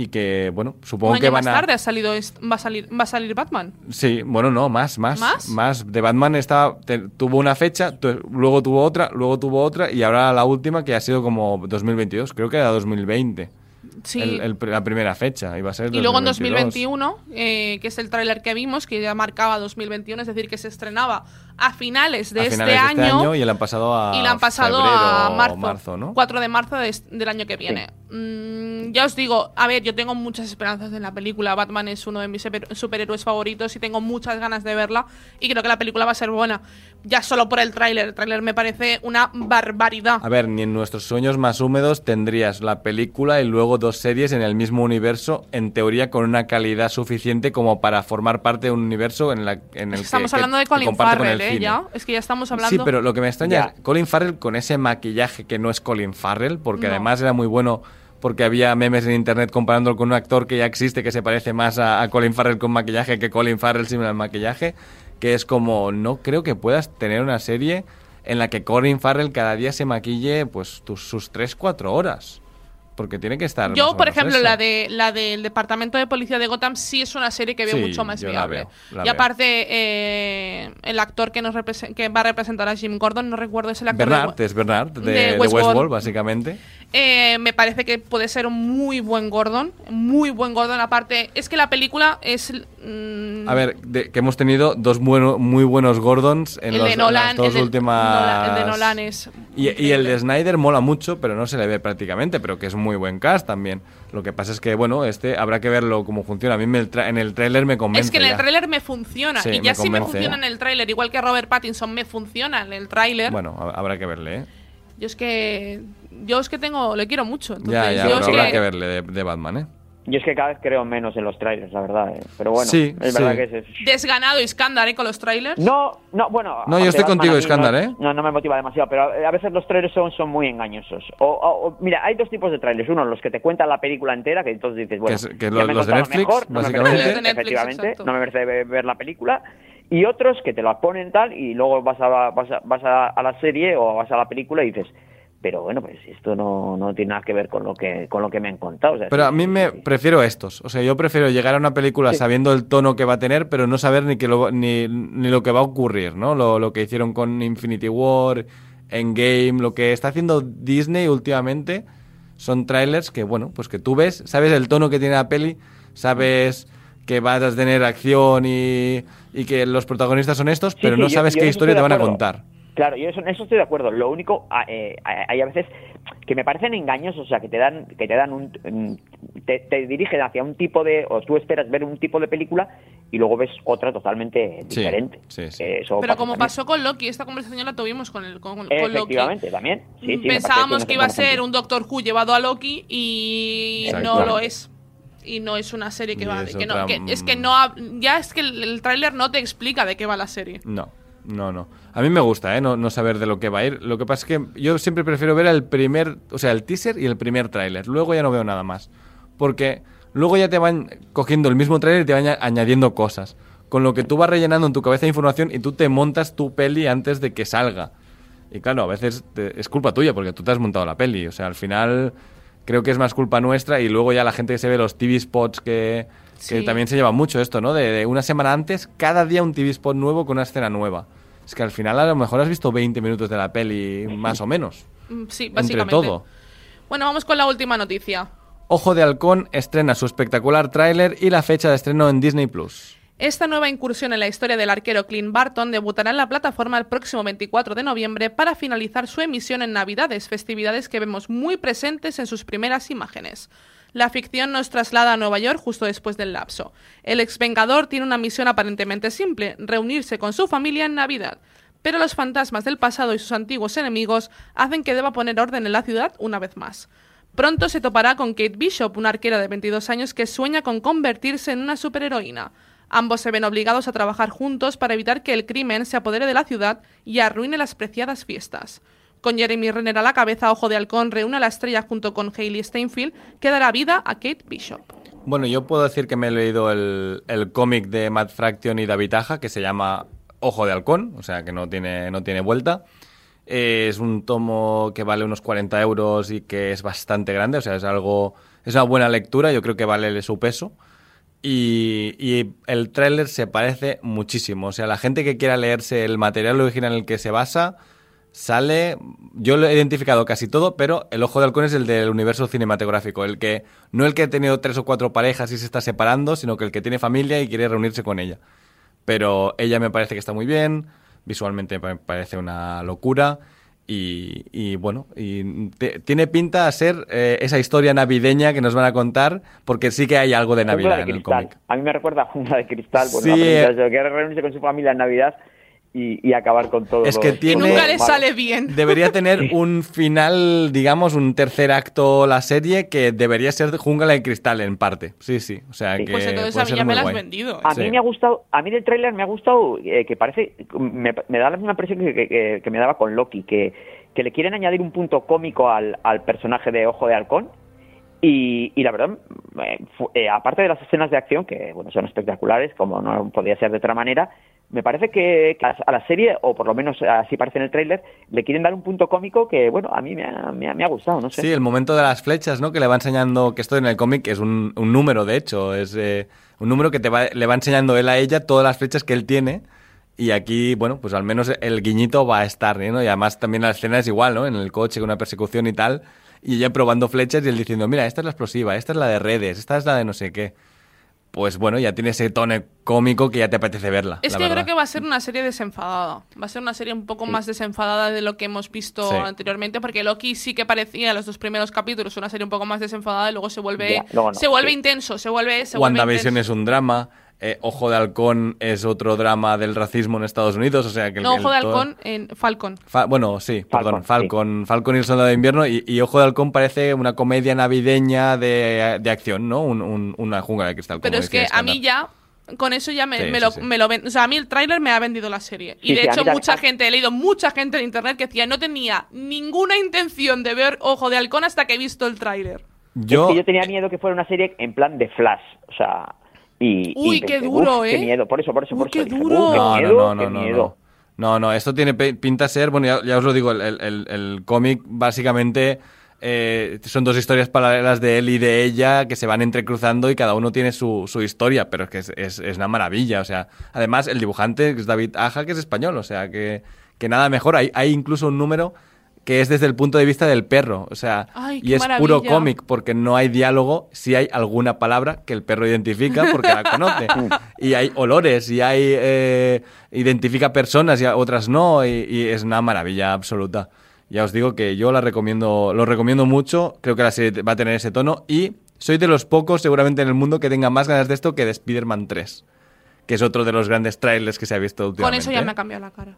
Speaker 3: y que, bueno, supongo
Speaker 2: Un
Speaker 3: que van
Speaker 2: más
Speaker 3: a...
Speaker 2: tarde ha salido va a salir va a salir Batman.
Speaker 3: Sí, bueno, no, más, más.
Speaker 2: ¿Más?
Speaker 3: De Batman estaba, te- tuvo una fecha, tu- luego tuvo otra, luego tuvo otra y ahora la última que ha sido como 2022, creo que era 2020.
Speaker 2: Sí.
Speaker 3: El- el- la primera fecha iba a ser
Speaker 2: Y luego en
Speaker 3: 2022.
Speaker 2: 2021, eh, que es el tráiler que vimos, que ya marcaba 2021, es decir, que se estrenaba a finales de,
Speaker 3: a
Speaker 2: este,
Speaker 3: finales de este
Speaker 2: año,
Speaker 3: año y la han pasado a
Speaker 2: y la han pasado
Speaker 3: febrero
Speaker 2: a
Speaker 3: o
Speaker 2: marzo,
Speaker 3: marzo, ¿no?
Speaker 2: 4 de marzo de del año que viene. Mm, ya os digo, a ver, yo tengo muchas esperanzas en la película. Batman es uno de mis super- superhéroes favoritos y tengo muchas ganas de verla y creo que la película va a ser buena. Ya solo por el tráiler, el tráiler me parece una barbaridad.
Speaker 3: A ver, ni en nuestros sueños más húmedos tendrías la película y luego dos series en el mismo universo, en teoría con una calidad suficiente como para formar parte de un universo en, la, en el
Speaker 2: Estamos
Speaker 3: que,
Speaker 2: hablando
Speaker 3: que-
Speaker 2: de
Speaker 3: que
Speaker 2: Colin
Speaker 3: comparte con
Speaker 2: Farrell,
Speaker 3: el
Speaker 2: ¿eh?
Speaker 3: cine.
Speaker 2: Ya, es que ya estamos hablando...
Speaker 3: Sí, pero lo que me extraña
Speaker 4: Ya.
Speaker 3: es Colin Farrell con ese maquillaje que no es Colin Farrell, porque
Speaker 2: No.
Speaker 3: además era muy bueno porque había memes en internet comparándolo con un actor que ya existe que se parece más a, a Colin Farrell con maquillaje que Colin Farrell sin el maquillaje, que es como no creo que puedas tener una serie en la que Colin Farrell cada día se maquille pues tus, sus 3-4 horas. Porque tiene que estar...
Speaker 2: Yo, por ejemplo,
Speaker 3: eso.
Speaker 2: la de la del Departamento de Policía de Gotham sí es una serie que veo
Speaker 3: Sí,
Speaker 2: mucho más
Speaker 3: yo la
Speaker 2: viable.
Speaker 3: veo, la
Speaker 2: y
Speaker 3: veo.
Speaker 2: aparte, eh, el actor que nos que va a representar a Jim Gordon, no recuerdo, es el actor de-
Speaker 3: Bernard, es Bernard, de,
Speaker 2: de Westworld.
Speaker 3: Básicamente.
Speaker 2: Eh, me parece que puede ser un muy buen Gordon, muy buen Gordon. Aparte, es que la película es mm,
Speaker 3: A ver, de- que hemos tenido dos bueno- muy buenos Gordons en,
Speaker 2: el
Speaker 3: los-
Speaker 2: de
Speaker 3: en
Speaker 2: Nolan,
Speaker 3: las dos
Speaker 2: el de
Speaker 3: últimas...
Speaker 2: Nolan- el de Nolan es
Speaker 3: Y, y el de Snyder mola mucho, pero no se le ve prácticamente, pero que es muy buen cast también. Lo que pasa es que, bueno, este habrá que verlo cómo funciona. A mí me en el tráiler me convence
Speaker 2: Es que en el tráiler me funciona.
Speaker 3: Sí,
Speaker 2: y ya
Speaker 3: me
Speaker 2: si me funciona en el tráiler, igual que Robert Pattinson me funciona en el tráiler.
Speaker 3: Bueno, ha- habrá que verle, ¿eh?
Speaker 2: Yo es que. Yo es que tengo. Le quiero mucho. Entonces,
Speaker 3: ya, ya,
Speaker 2: yo
Speaker 3: pero
Speaker 2: es
Speaker 3: habrá
Speaker 2: que-
Speaker 3: que verle de, de Batman, ¿eh?
Speaker 4: Yo es que cada vez creo menos en los trailers, la verdad. eh. Pero bueno,
Speaker 3: Sí,
Speaker 4: es
Speaker 3: sí.
Speaker 4: verdad que es... es-
Speaker 2: Desganado Iskandar, ¿eh? Con los trailers.
Speaker 4: No, no, bueno...
Speaker 3: No, yo estoy
Speaker 4: Batman
Speaker 3: contigo, Iskandar,
Speaker 4: no,
Speaker 3: ¿eh?
Speaker 4: No, no me motiva demasiado, pero a veces los trailers son, son muy engañosos. O, o- o- mira, hay dos tipos de trailers. Uno, los que te cuentan la película entera, que entonces dices, bueno...
Speaker 3: es- que
Speaker 4: ya
Speaker 3: los-
Speaker 4: me
Speaker 3: los de Netflix,
Speaker 4: mejor, no me merece-
Speaker 2: Los de Netflix,
Speaker 4: efectivamente,
Speaker 2: exacto.
Speaker 4: no me merece ver, ver la película. Y otros que te la ponen tal y luego vas a, vas a, vas a, a la serie o vas a la película y dices... Pero bueno, pues esto no, no tiene nada que ver con lo que con lo que me han contado. o sea,
Speaker 3: Pero a mí me prefiero estos. O sea, yo prefiero llegar a una película sabiendo el tono que va a tener, pero no saber ni, que lo, ni, ni lo que va a ocurrir, ¿no? Lo, lo que hicieron con Infinity War, Endgame, lo que está haciendo Disney últimamente son trailers que, bueno, pues que tú ves, sabes el tono que tiene la peli, sabes que vas a tener acción y, y que los protagonistas son estos,
Speaker 4: Sí,
Speaker 3: pero
Speaker 4: sí,
Speaker 3: no sabes
Speaker 4: yo
Speaker 3: qué historia te van a contar.
Speaker 4: Claro, yo eso, en eso estoy de acuerdo. Lo único, ah, eh, hay a veces que me parecen engañosos, o sea, que te dan, que te dan un, te, te dirigen hacia un tipo de, o tú esperas ver un tipo de película y luego ves otra totalmente
Speaker 3: Sí,
Speaker 4: diferente.
Speaker 3: sí, sí.
Speaker 4: Eh, eso
Speaker 2: Pero como
Speaker 4: también.
Speaker 2: pasó con Loki, esta conversación ya la tuvimos con, el, con, con Loki.
Speaker 4: Efectivamente, también. Sí, sí, me parece
Speaker 2: Pensábamos
Speaker 4: que
Speaker 2: iba a ser un Doctor Who llevado a Loki y no lo es. Y no es una serie que
Speaker 3: Y
Speaker 2: va.
Speaker 3: es
Speaker 2: que no- que- es que no. Ya es que el, el tráiler no te explica de qué va la serie.
Speaker 3: No, no, no. A mí me gusta, ¿eh? No, no saber de lo que va a ir. Lo que pasa es que yo siempre prefiero ver el primer, o sea, el teaser y el primer tráiler. Luego ya no veo nada más. Porque luego ya te van cogiendo el mismo tráiler y te van añ- añadiendo cosas. Con lo que tú vas rellenando en tu cabeza información y tú te montas tu peli antes de que salga. Y claro, a veces te- es culpa tuya porque tú te has montado la peli. O sea, al final creo que es más culpa nuestra y luego ya la gente que se ve los TV spots que, también se lleva mucho esto, ¿no? De, de una semana antes, cada día un TV spot nuevo con una escena nueva. Es que al final a lo mejor has visto 20 minutos de la peli, más o menos.
Speaker 2: Mm, Sí,
Speaker 3: Entre
Speaker 2: básicamente.
Speaker 3: todo.
Speaker 2: Bueno, vamos con la última noticia.
Speaker 3: Ojo de Halcón estrena su espectacular tráiler y la fecha de estreno en Disney Plus.
Speaker 2: Esta nueva incursión en la historia del arquero Clint Barton debutará en la plataforma el próximo 24 de noviembre para finalizar su emisión en Navidades, festividades que vemos muy presentes en sus primeras imágenes. La ficción nos traslada a Nueva York justo después del lapso. El exvengador tiene una misión aparentemente simple, reunirse con su familia en Navidad. Pero los fantasmas del pasado y sus antiguos enemigos hacen que deba poner orden en la ciudad una vez más. Pronto se topará con Kate Bishop, una arquera de 22 años que sueña con convertirse en una superheroína. Ambos se ven obligados a trabajar juntos para evitar que el crimen se apodere de la ciudad y arruine las preciadas fiestas. Con Jeremy Renner a la cabeza, Ojo de Halcón reúne a la estrella junto con Hayley Steinfeld, que dará vida a Kate Bishop.
Speaker 3: Bueno, yo puedo decir que me he leído el, el cómic de Matt Fraction y David Aja, que se llama Ojo de Halcón, o sea que no tiene, no tiene vuelta. Eh, es un tomo que vale unos 40 euros y que es bastante grande, o sea, es algo. Es una buena lectura, yo creo que vale su peso. Y, y el tráiler se parece muchísimo. O sea, la gente que quiera leerse el material original en el que se basa, sale. Yo lo he identificado casi todo, pero el ojo de halcón es el del universo cinematográfico. El que. No el que ha tenido tres o cuatro parejas y se está separando, sino que el que tiene familia y quiere reunirse con ella. Pero ella me parece que está muy bien. Visualmente me parece una locura. Y, y, bueno, y te- tiene pinta a ser eh, esa historia navideña que nos van a contar, porque sí que hay algo de Navidad
Speaker 4: de
Speaker 3: en el cómic.
Speaker 4: A mí me recuerda a Jungla de Cristal. Bueno,
Speaker 3: Sí, eh.
Speaker 4: que quiere reunirse con su familia en Navidad y, y acabar con todo.
Speaker 3: Es que tiene-
Speaker 2: Nunca le sale bien.
Speaker 3: Debería tener un final, digamos, un tercer acto la serie que debería ser de Jungla de Cristal en parte. Sí, sí. O sea
Speaker 4: Sí.
Speaker 3: que
Speaker 2: Pues entonces a mí ya
Speaker 3: muy
Speaker 2: me la has vendido.
Speaker 4: A
Speaker 3: Sí.
Speaker 4: mí me ha gustado, a mí del tráiler me ha gustado eh, que parece, me, me da la misma impresión que, que- que me daba con Loki, que, que le quieren añadir un punto cómico al, al personaje de Ojo de Halcón. Y, y la verdad, eh, eh, aparte de las escenas de acción, que bueno son espectaculares, como no podía ser de otra manera, me parece que, a la serie, o por lo menos así parece en el tráiler, le quieren dar un punto cómico que, bueno, a mí me ha, me ha- me ha gustado, no sé.
Speaker 3: Sí, el momento de las flechas, ¿no? Que le va enseñando, que esto en el cómic es un, un número, de hecho, es eh, un número que te va, le va enseñando él a ella todas las flechas que él tiene. Y aquí, bueno, pues al menos el guiñito va a estar, ¿no? Y además también la escena es igual, ¿no? En el coche, con una persecución y tal. Y ella probando flechas y él diciendo, mira, esta es la explosiva, esta es la de redes, esta es la de no sé qué. Pues bueno, ya tiene ese tono cómico que ya te apetece verla.
Speaker 2: Es
Speaker 3: la
Speaker 2: que yo
Speaker 3: verdad.
Speaker 2: creo que va a ser una serie desenfadada. Va a ser una serie un poco más desenfadada de lo que hemos visto
Speaker 3: Sí.
Speaker 2: anteriormente, porque Loki sí que parecía en los dos primeros capítulos una serie un poco más desenfadada y luego se vuelve,
Speaker 4: Ya, luego no,
Speaker 2: se vuelve
Speaker 4: sí.
Speaker 2: intenso, se vuelve, se vuelve
Speaker 3: WandaVision
Speaker 2: intenso.
Speaker 3: es un drama, eh, Ojo de Halcón es otro drama del racismo en Estados Unidos, o sea que... el-
Speaker 2: No,
Speaker 3: el
Speaker 2: Ojo de
Speaker 3: todo-
Speaker 2: Halcón en Falcon.
Speaker 3: Fa- bueno, sí, perdón,
Speaker 4: Falcon,
Speaker 3: Falcon, Falcon y el Soldado de Invierno y, y Ojo de Halcón parece una comedia navideña de, de acción, ¿no? Un- un- una jungla de cristal.
Speaker 2: Pero
Speaker 3: como
Speaker 2: es que a mí ya, con eso ya me,
Speaker 3: Sí,
Speaker 2: me
Speaker 3: sí,
Speaker 2: lo,
Speaker 3: sí.
Speaker 2: me lo ven. O sea, a mí el tráiler me ha vendido la serie. Y
Speaker 4: Sí,
Speaker 2: de hecho, mucha gente, he leído mucha gente en internet que decía no tenía ninguna intención de ver Ojo de Halcón hasta que he visto el tráiler.
Speaker 3: Yo,
Speaker 4: Es que yo tenía miedo que fuera una serie en plan de Flash, o sea, y...
Speaker 2: Uy,
Speaker 4: y
Speaker 2: qué
Speaker 4: pensé,
Speaker 2: duro,
Speaker 4: "Uf,
Speaker 2: ¿eh?
Speaker 4: Qué miedo, por eso, por eso,
Speaker 2: Uy,
Speaker 4: por eso.
Speaker 2: qué
Speaker 4: dije,
Speaker 2: duro.
Speaker 4: "Uh, qué
Speaker 3: no,
Speaker 4: miedo,
Speaker 3: no, no, no, no,
Speaker 4: miedo".
Speaker 3: no. No, no, esto tiene pinta a ser, bueno, ya, ya os lo digo, el, el- el- el cómic básicamente eh, son dos historias paralelas de él y de ella que se van entrecruzando y cada uno tiene su, su historia, pero es que es, es- es una maravilla, o sea, además el dibujante es David Aja, que es español, o sea, que, que nada mejor, hay, hay incluso un número que es desde el punto de vista del perro, o sea,
Speaker 2: Ay,
Speaker 3: y es puro cómic porque no hay diálogo, si hay alguna palabra que el perro identifica porque la conoce. y hay olores, y hay eh, identifica personas y otras no, y, y es una maravilla absoluta. Ya os digo que yo la recomiendo, lo recomiendo mucho, creo que la serie va a tener ese tono y soy de los pocos seguramente en el mundo que tenga más ganas de esto que de Spider-Man 3, que es otro de los grandes trailers que se ha visto
Speaker 2: Con
Speaker 3: últimamente.
Speaker 2: eso ya me ha cambiado la cara.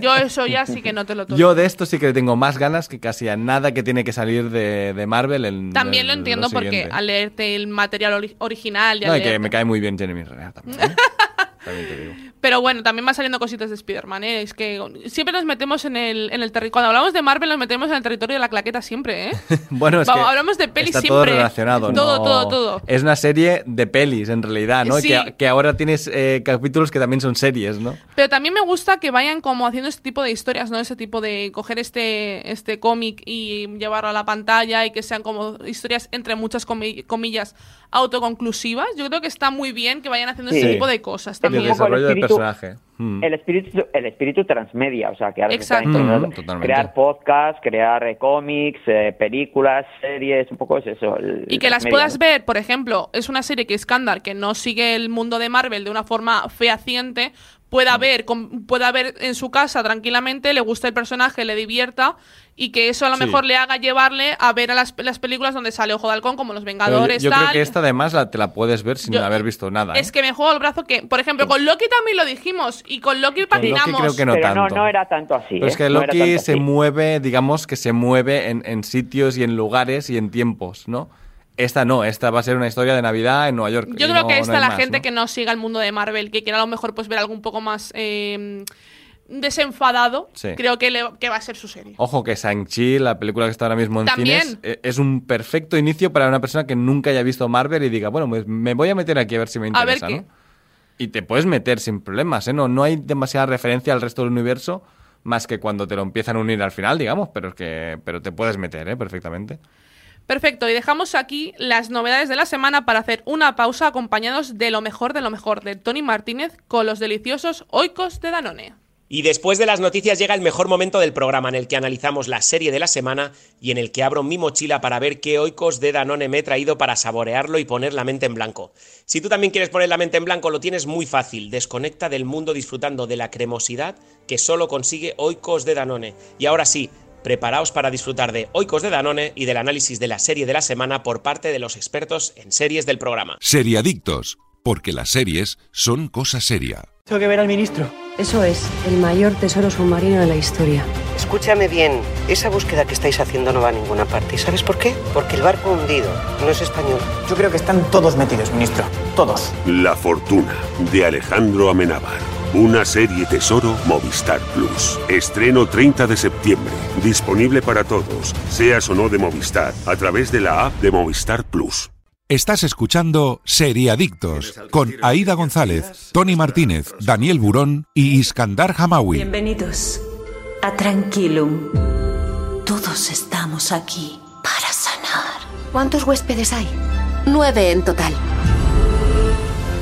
Speaker 2: Yo eso ya sí que no te lo toco.
Speaker 3: Yo de esto sí que tengo más ganas que casi a nada que tiene que salir de, de Marvel. En,
Speaker 2: También lo entiendo porque al leerte el material ori- original y al
Speaker 3: No, y que me cae muy bien Jeremy Renner también. ¿eh? También te digo.
Speaker 2: Pero bueno, también van saliendo cositas de Spider-Man, ¿eh? Es que siempre nos metemos en el, en el territorio. Cuando hablamos de Marvel, nos metemos en el territorio de la claqueta siempre, ¿eh?
Speaker 3: Bueno, es
Speaker 2: Va-
Speaker 3: que
Speaker 2: hablamos de pelis
Speaker 3: está
Speaker 2: siempre.
Speaker 3: todo relacionado.
Speaker 2: Todo,
Speaker 3: ¿no?
Speaker 2: todo, todo.
Speaker 3: Es una serie de pelis, en realidad, ¿no?
Speaker 2: Sí.
Speaker 3: Que, que ahora tienes eh, capítulos que también son series, ¿no?
Speaker 2: Pero también me gusta que vayan como haciendo este tipo de historias, ¿no? Ese tipo de coger este, este cómic y llevarlo a la pantalla y que sean como historias entre muchas comi- comillas autoconclusivas. Yo creo que está muy bien que vayan haciendo
Speaker 4: Sí.
Speaker 2: ese tipo de cosas
Speaker 4: Es
Speaker 2: también.
Speaker 4: el
Speaker 3: desarrollo de
Speaker 4: espíritu
Speaker 3: personaje. Mm.
Speaker 4: El espíritu, el espíritu transmedia, o sea, que ahora se está
Speaker 2: Exacto.
Speaker 4: intentando
Speaker 3: Mm, totalmente.
Speaker 4: crear podcasts, crear eh, cómics, eh, películas, series, un poco es eso. el-
Speaker 2: Y que las puedas
Speaker 4: ¿no?
Speaker 2: ver, por ejemplo, es una serie que Iskandar, que no sigue el mundo de Marvel de una forma fehaciente, pueda ver, com- pueda ver en su casa tranquilamente, le guste el personaje, le divierta y que eso a lo
Speaker 3: Sí.
Speaker 2: mejor le haga llevarle a ver a las, las películas donde sale Ojo de Halcón, como Los Vengadores,
Speaker 3: yo, yo creo
Speaker 2: tal.
Speaker 3: que esta además la- te la puedes ver sin
Speaker 2: Yo-
Speaker 3: haber visto nada. ¿eh?
Speaker 2: Es que me juego el brazo que, por ejemplo, con Loki también lo dijimos y con Loki
Speaker 3: Con Loki
Speaker 2: patinamos.
Speaker 3: creo que no
Speaker 4: Pero no,
Speaker 3: tanto.
Speaker 4: no era tanto así.
Speaker 3: Pero es
Speaker 4: ¿eh?
Speaker 3: que
Speaker 4: No
Speaker 3: Loki se
Speaker 4: así.
Speaker 3: mueve, digamos que se mueve en, en sitios y en lugares y en tiempos, ¿no? Esta no, esta va a ser una historia de Navidad en Nueva York.
Speaker 2: Yo creo
Speaker 3: no-
Speaker 2: que esta la
Speaker 3: más,
Speaker 2: gente
Speaker 3: ¿no?
Speaker 2: que no siga el mundo de Marvel, que quiera a lo mejor pues ver algo un poco más eh, desenfadado,
Speaker 3: Sí.
Speaker 2: creo que, le- que va a ser su serie.
Speaker 3: Ojo que Shang-Chi, la película que está ahora mismo en
Speaker 2: También.
Speaker 3: cines, eh, es un perfecto inicio para una persona que nunca haya visto Marvel y diga, bueno, pues me voy a meter aquí a ver si me interesa. ¿no? Y te puedes meter sin problemas, ¿eh? No, no hay demasiada referencia al resto del universo, más que cuando te lo empiezan a unir al final, digamos, pero es que pero te puedes meter, ¿eh? Perfectamente.
Speaker 2: Perfecto, y dejamos aquí las novedades de la semana para hacer una pausa acompañados de lo mejor de lo mejor de Tony Martínez con los deliciosos oicos de Danone.
Speaker 9: Y después de las noticias llega el mejor momento del programa en el que analizamos la serie de la semana y en el que abro mi mochila para ver qué oicos de Danone me he traído para saborearlo y poner la mente en blanco. Si tú también quieres poner la mente en blanco, lo tienes muy fácil. Desconecta del mundo disfrutando de la cremosidad que solo consigue oicos de Danone. Y ahora sí, preparaos para disfrutar de oicos de Danone y del análisis de la serie de la semana por parte de los expertos en series del programa.
Speaker 1: Seriadictos, porque las series son cosa seria.
Speaker 5: Tengo que ver al ministro.
Speaker 6: Eso es, el mayor tesoro submarino de la historia.
Speaker 7: Escúchame bien, esa búsqueda que estáis haciendo no va a ninguna parte. ¿Y sabes por qué? Porque el barco hundido no es español.
Speaker 5: Yo creo que están todos metidos, ministro. Todos.
Speaker 8: La Fortuna, de Alejandro Amenábar. Una serie tesoro Movistar Plus. Estreno 30 de septiembre. Disponible para todos, seas o no de Movistar, a través de la app de Movistar Plus.
Speaker 1: Estás escuchando Seriadictos con Aida González, Tony Martínez, Daniel Burón y Iskandar Hamawi.
Speaker 10: Bienvenidos a Tranquilum. Todos estamos aquí para sanar.
Speaker 11: ¿Cuántos huéspedes hay? Nueve en total.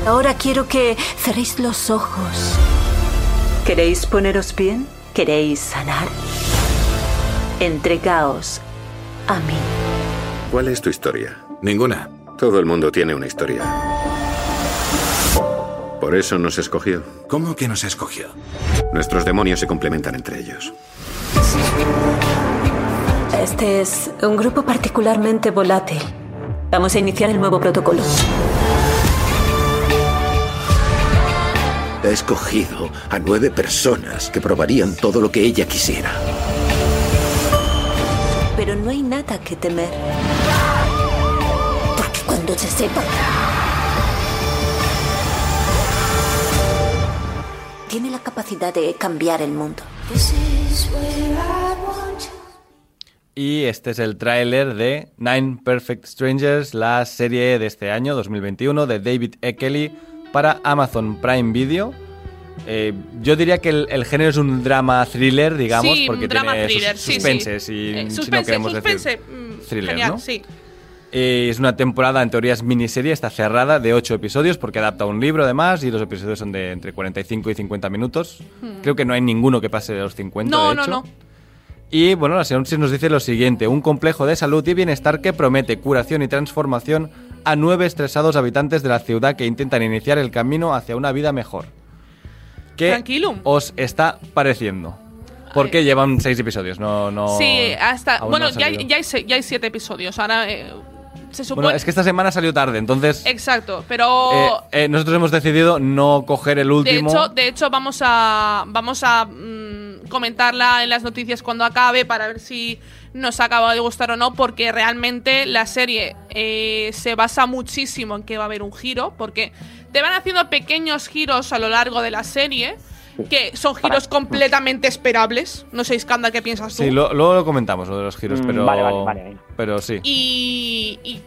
Speaker 10: Ahora quiero que cerréis los ojos. ¿Queréis poneros bien? ¿Queréis sanar? Entregaos a mí.
Speaker 12: ¿Cuál es tu historia? Ninguna. Todo el mundo tiene una historia. Por eso nos escogió. ¿Cómo que nos escogió? Nuestros demonios se complementan entre ellos.
Speaker 10: Este es un grupo particularmente volátil. Vamos a iniciar el nuevo protocolo.
Speaker 13: Ha escogido a nueve personas que probarían todo lo que ella quisiera.
Speaker 10: Pero no hay nada que temer. Porque cuando se sepa... Tiene la capacidad de cambiar el mundo.
Speaker 3: Y este es el tráiler de Nine Perfect Strangers, la serie de este año, 2021, de David E. Kelly para Amazon Prime Video. Eh, yo diría que el, el género es un drama thriller, digamos,
Speaker 2: Sí,
Speaker 3: porque
Speaker 2: drama
Speaker 3: tiene
Speaker 2: thriller,
Speaker 3: sus-
Speaker 2: sí,
Speaker 3: suspense,
Speaker 2: sí.
Speaker 3: si,
Speaker 2: Eh,
Speaker 3: si
Speaker 2: suspense,
Speaker 3: no queremos
Speaker 2: suspense,
Speaker 3: decir
Speaker 2: mm,
Speaker 3: thriller,
Speaker 2: genial,
Speaker 3: ¿no?
Speaker 2: sí.
Speaker 3: Eh, es una temporada, en teoría es miniserie, está cerrada, de 8 episodios, porque adapta un libro además, y los episodios son de entre 45 y 50 minutos.
Speaker 2: Hmm.
Speaker 3: Creo que no hay ninguno que pase de los 50,
Speaker 2: No,
Speaker 3: de
Speaker 2: no,
Speaker 3: hecho.
Speaker 2: no.
Speaker 3: Y bueno, la sinopsis nos dice lo siguiente: un complejo de salud y bienestar que promete curación y transformación a nueve estresados habitantes de la ciudad que intentan iniciar el camino hacia una vida mejor. ¿Qué
Speaker 2: Tranquilo.
Speaker 3: os está pareciendo? Porque llevan seis episodios, no, no.
Speaker 2: sí, hasta. Bueno,
Speaker 3: no
Speaker 2: ya, hay- ya, hay, ya hay siete episodios. Ahora eh, se supone.
Speaker 3: Bueno, es que esta semana salió tarde, entonces.
Speaker 2: Exacto, pero.
Speaker 3: eh, eh, nosotros hemos decidido no coger el
Speaker 2: De
Speaker 3: último.
Speaker 2: hecho, de hecho, vamos a vamos a mm, comentarla en las noticias cuando acabe para ver si nos acaba de gustar o no, porque realmente la serie eh, se basa muchísimo en que va a haber un giro, porque te van haciendo pequeños giros a lo largo de la serie, que son giros completamente esperables. No sé, Iskanda, ¿qué piensas tú?
Speaker 3: Sí, lo- luego lo comentamos, lo de los giros,
Speaker 4: Mm,
Speaker 3: pero.
Speaker 4: vale, vale, vale, vale.
Speaker 3: Pero sí.
Speaker 2: y, y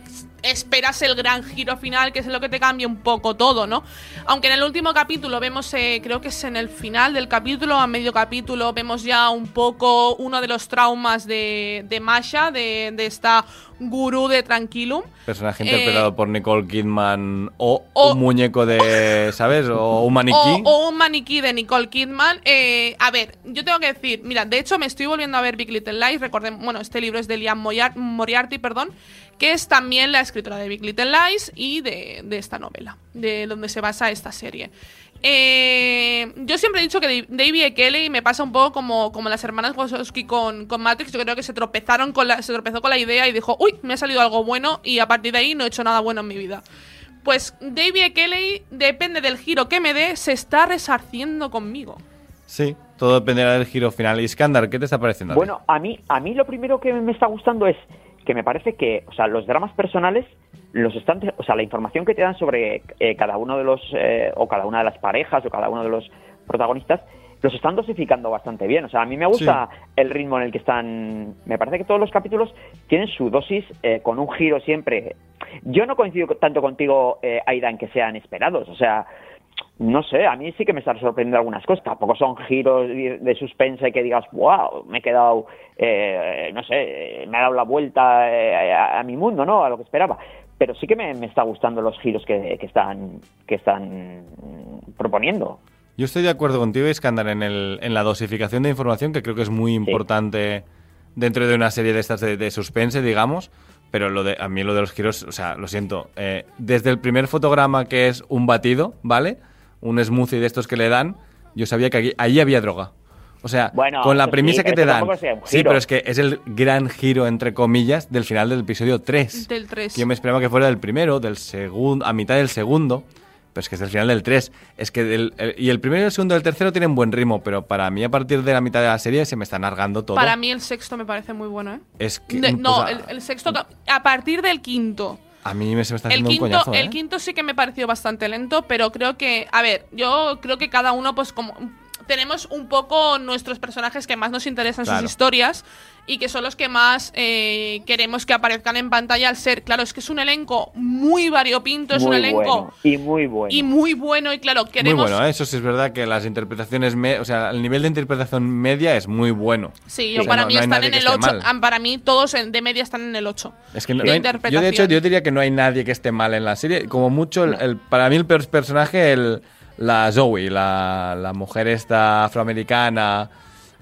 Speaker 2: esperas el gran giro final, que es lo que te cambia un poco todo, ¿no? Aunque en el último capítulo vemos, eh, creo que es en el final del capítulo, a medio capítulo, vemos ya un poco uno de los traumas de, de Masha, de, de esta gurú de Tranquilum.
Speaker 3: Personaje
Speaker 2: Eh,
Speaker 3: interpretado por Nicole Kidman o,
Speaker 2: o-
Speaker 3: un muñeco de, ¿sabes? O un maniquí.
Speaker 2: O, o un maniquí de Nicole Kidman. Eh, a ver, yo tengo que decir, mira, de hecho me estoy volviendo a ver Big Little Lies. Recordemos, bueno, este libro es de Liam Moriarty, perdón, que es también la escritora de Big Little Lies y de, de esta novela, de donde se basa esta serie. Eh, yo siempre he dicho que Dave- David E. Kelly me pasa un poco como, como las hermanas Wachowski con, con Matrix. Yo creo que se tropezaron con la, se tropezó con la idea y dijo, uy, me ha salido algo bueno y a partir de ahí no he hecho nada bueno en mi vida. Pues David E. Kelly, depende del giro que me dé, se está resarciendo conmigo.
Speaker 3: Sí, todo dependerá del giro final. Iskandar, ¿qué te está pareciendo? a ti?
Speaker 4: Bueno, a mí, a mí lo primero que me está gustando es que me parece que, o sea, los dramas personales, los están, o sea, la información que te dan sobre eh, cada uno de los, eh, o cada una de las parejas, o cada uno de los protagonistas, los están dosificando bastante bien. O sea, a mí me gusta el ritmo en el que están. Me parece que todos los capítulos tienen su dosis eh, con un giro siempre. Yo no coincido tanto contigo, eh, Aida, en que sean esperados. O sea, no sé, a mí sí que me están sorprendiendo algunas cosas. Tampoco son giros de suspense que digas, wow, me he quedado, eh, no sé, me ha dado la vuelta eh, a, a mi mundo, ¿no? A lo que esperaba. Pero sí que me, me está gustando los giros que, que están que están proponiendo.
Speaker 3: Yo estoy de acuerdo contigo, Iskandar, en, el, en la dosificación de información, que creo que es muy importante dentro de una serie de estas de, de suspense, digamos. Pero lo de, a mí lo de los giros, o sea, lo siento. eh, desde el primer fotograma, que es un batido, ¿vale? Un smoothie de estos que le dan, yo sabía que aquí, ahí había droga. O sea,
Speaker 4: Bueno,
Speaker 3: con la
Speaker 4: eso sí,
Speaker 3: premisa que te dan. Sí, pero es que es el gran giro, entre comillas, del final del episodio 3.
Speaker 2: Del 3.
Speaker 3: Que yo me esperaba que fuera del primero, del segundo, a mitad del segundo. Pero es que es el final del 3. Es que del, el- y el primero, el segundo y el tercero tienen buen ritmo, pero para mí a partir de la mitad de la serie se me está alargando todo.
Speaker 2: Para mí el sexto me parece muy bueno, ¿eh?
Speaker 3: es que
Speaker 2: De- no, el, el sexto, a partir del quinto.
Speaker 3: a mí me, se me está
Speaker 2: El
Speaker 3: haciendo
Speaker 2: quinto,
Speaker 3: un coñazo, ¿eh?
Speaker 2: el quinto sí que me pareció bastante lento, pero creo que, a ver, yo creo que cada uno, pues como tenemos un poco nuestros personajes que más nos interesan
Speaker 3: Claro.
Speaker 2: sus historias y que son los que más eh, queremos que aparezcan en pantalla al ser, claro, es que es un elenco muy variopinto, es
Speaker 4: muy
Speaker 2: un elenco
Speaker 4: bueno y muy bueno.
Speaker 2: y muy bueno y claro,
Speaker 3: Muy
Speaker 2: queremos...
Speaker 3: bueno, ¿eh? eso sí es verdad que las interpretaciones, me- o sea, el nivel de interpretación media es muy bueno.
Speaker 2: Sí,
Speaker 3: O
Speaker 2: yo
Speaker 3: sea,
Speaker 2: para
Speaker 3: no-
Speaker 2: mí
Speaker 3: no
Speaker 2: están en el
Speaker 3: esté
Speaker 2: 8.
Speaker 3: mal.
Speaker 2: ah, Para mí todos en- de media están en el 8.
Speaker 3: Es que no-
Speaker 2: de
Speaker 3: hay- yo de hecho yo diría que no hay nadie que esté mal en la serie. Como mucho, el, el- para mí el peor personaje, el, la Zoe, la, la mujer esta afroamericana.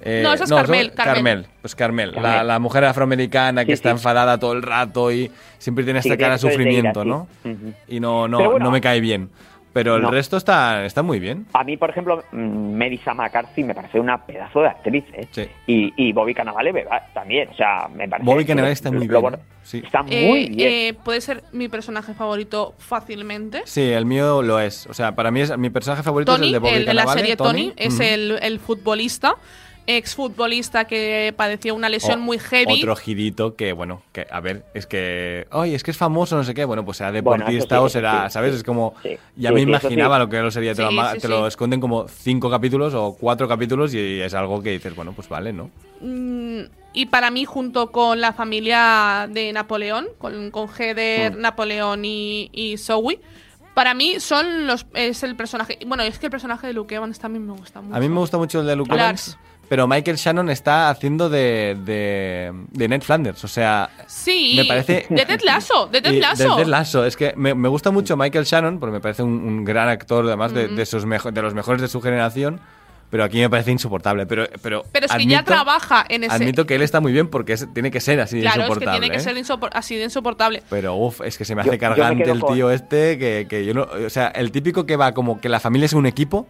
Speaker 3: eh,
Speaker 2: No, esa es Carmel,
Speaker 3: Zoe-
Speaker 2: Carmel.
Speaker 3: Pues Carmel, La,
Speaker 4: Carmel.
Speaker 3: la mujer afroamericana que
Speaker 4: Sí,
Speaker 3: está
Speaker 4: sí.
Speaker 3: enfadada todo el rato y siempre tiene
Speaker 4: Sí,
Speaker 3: esta
Speaker 4: que
Speaker 3: cara de
Speaker 4: ira,
Speaker 3: sufrimiento,
Speaker 4: sí.
Speaker 3: ¿no?
Speaker 4: Ujú.
Speaker 3: Y no, no,
Speaker 4: bueno,
Speaker 3: no me cae bien. Pero el
Speaker 4: no.
Speaker 3: resto está, está muy bien.
Speaker 4: A mí, por ejemplo, mm, Melissa McCarthy me parece una pedazo de actriz, ¿eh?
Speaker 3: Sí.
Speaker 4: Y, y Bobby Cannavale también, o sea, me parece...
Speaker 3: Bobby Cannavale está muy
Speaker 4: lo-
Speaker 3: bien,
Speaker 4: lo-
Speaker 3: ¿eh? Sí.
Speaker 4: Está
Speaker 2: Eh,
Speaker 4: muy bien.
Speaker 2: eh, puede ser mi personaje favorito fácilmente.
Speaker 3: Sí, el mío lo es. O sea, para mí es mi personaje favorito
Speaker 2: Tony,
Speaker 3: es el de Bobby
Speaker 2: el de la
Speaker 3: Cannavale,
Speaker 2: serie Tony, es
Speaker 3: Ujú.
Speaker 2: el, el futbolista, exfutbolista que padeció una lesión
Speaker 3: O-
Speaker 2: muy heavy.
Speaker 3: Otro girito que, bueno, que a ver, es que, ay, es que es famoso, no sé qué, bueno, pues será
Speaker 4: Bueno,
Speaker 3: deportista
Speaker 4: eso sí,
Speaker 3: o será,
Speaker 4: sí,
Speaker 3: ¿sabes?
Speaker 4: sí.
Speaker 3: Es como,
Speaker 4: Sí.
Speaker 3: ya
Speaker 4: Sí,
Speaker 3: me imaginaba
Speaker 4: sí.
Speaker 3: lo que lo sería, te, lo, te esconden como cinco capítulos o cuatro capítulos y es algo que dices, bueno, pues vale, ¿no?
Speaker 2: Mm, y para mí, junto con la familia de Napoleón, con, con Heather,
Speaker 3: Mm.
Speaker 2: Napoleón y, y Zoe, para mí son los es el personaje. Bueno, es que el personaje de Luke Evans también me gusta mucho.
Speaker 3: A mí me gusta mucho el de Luke
Speaker 2: Lars.
Speaker 3: Evans, pero Michael Shannon está haciendo de, de, de Ned Flanders, o sea...
Speaker 2: Sí,
Speaker 3: Me parece-
Speaker 2: de Ted Lasso, de Ted Lasso.
Speaker 3: de Ted Lasso. Es que me, me gusta mucho Michael Shannon, porque me parece un, un gran actor, además de, de sus mejo- de los mejores de su generación. Pero aquí me parece insoportable. Pero, pero,
Speaker 2: Pero es que ya trabaja en ese.
Speaker 3: Admito que él está muy bien porque es- tiene que ser así de
Speaker 2: claro, es que
Speaker 3: insoportable.
Speaker 2: tiene que
Speaker 3: ¿eh?
Speaker 2: ser insopor- así de insoportable.
Speaker 3: Pero uff, es que se me
Speaker 4: Yo-
Speaker 3: hace
Speaker 4: yo me
Speaker 3: cargante el
Speaker 4: con-
Speaker 3: tío este que, que yo no. O sea, el típico que va como que la familia es un equipo,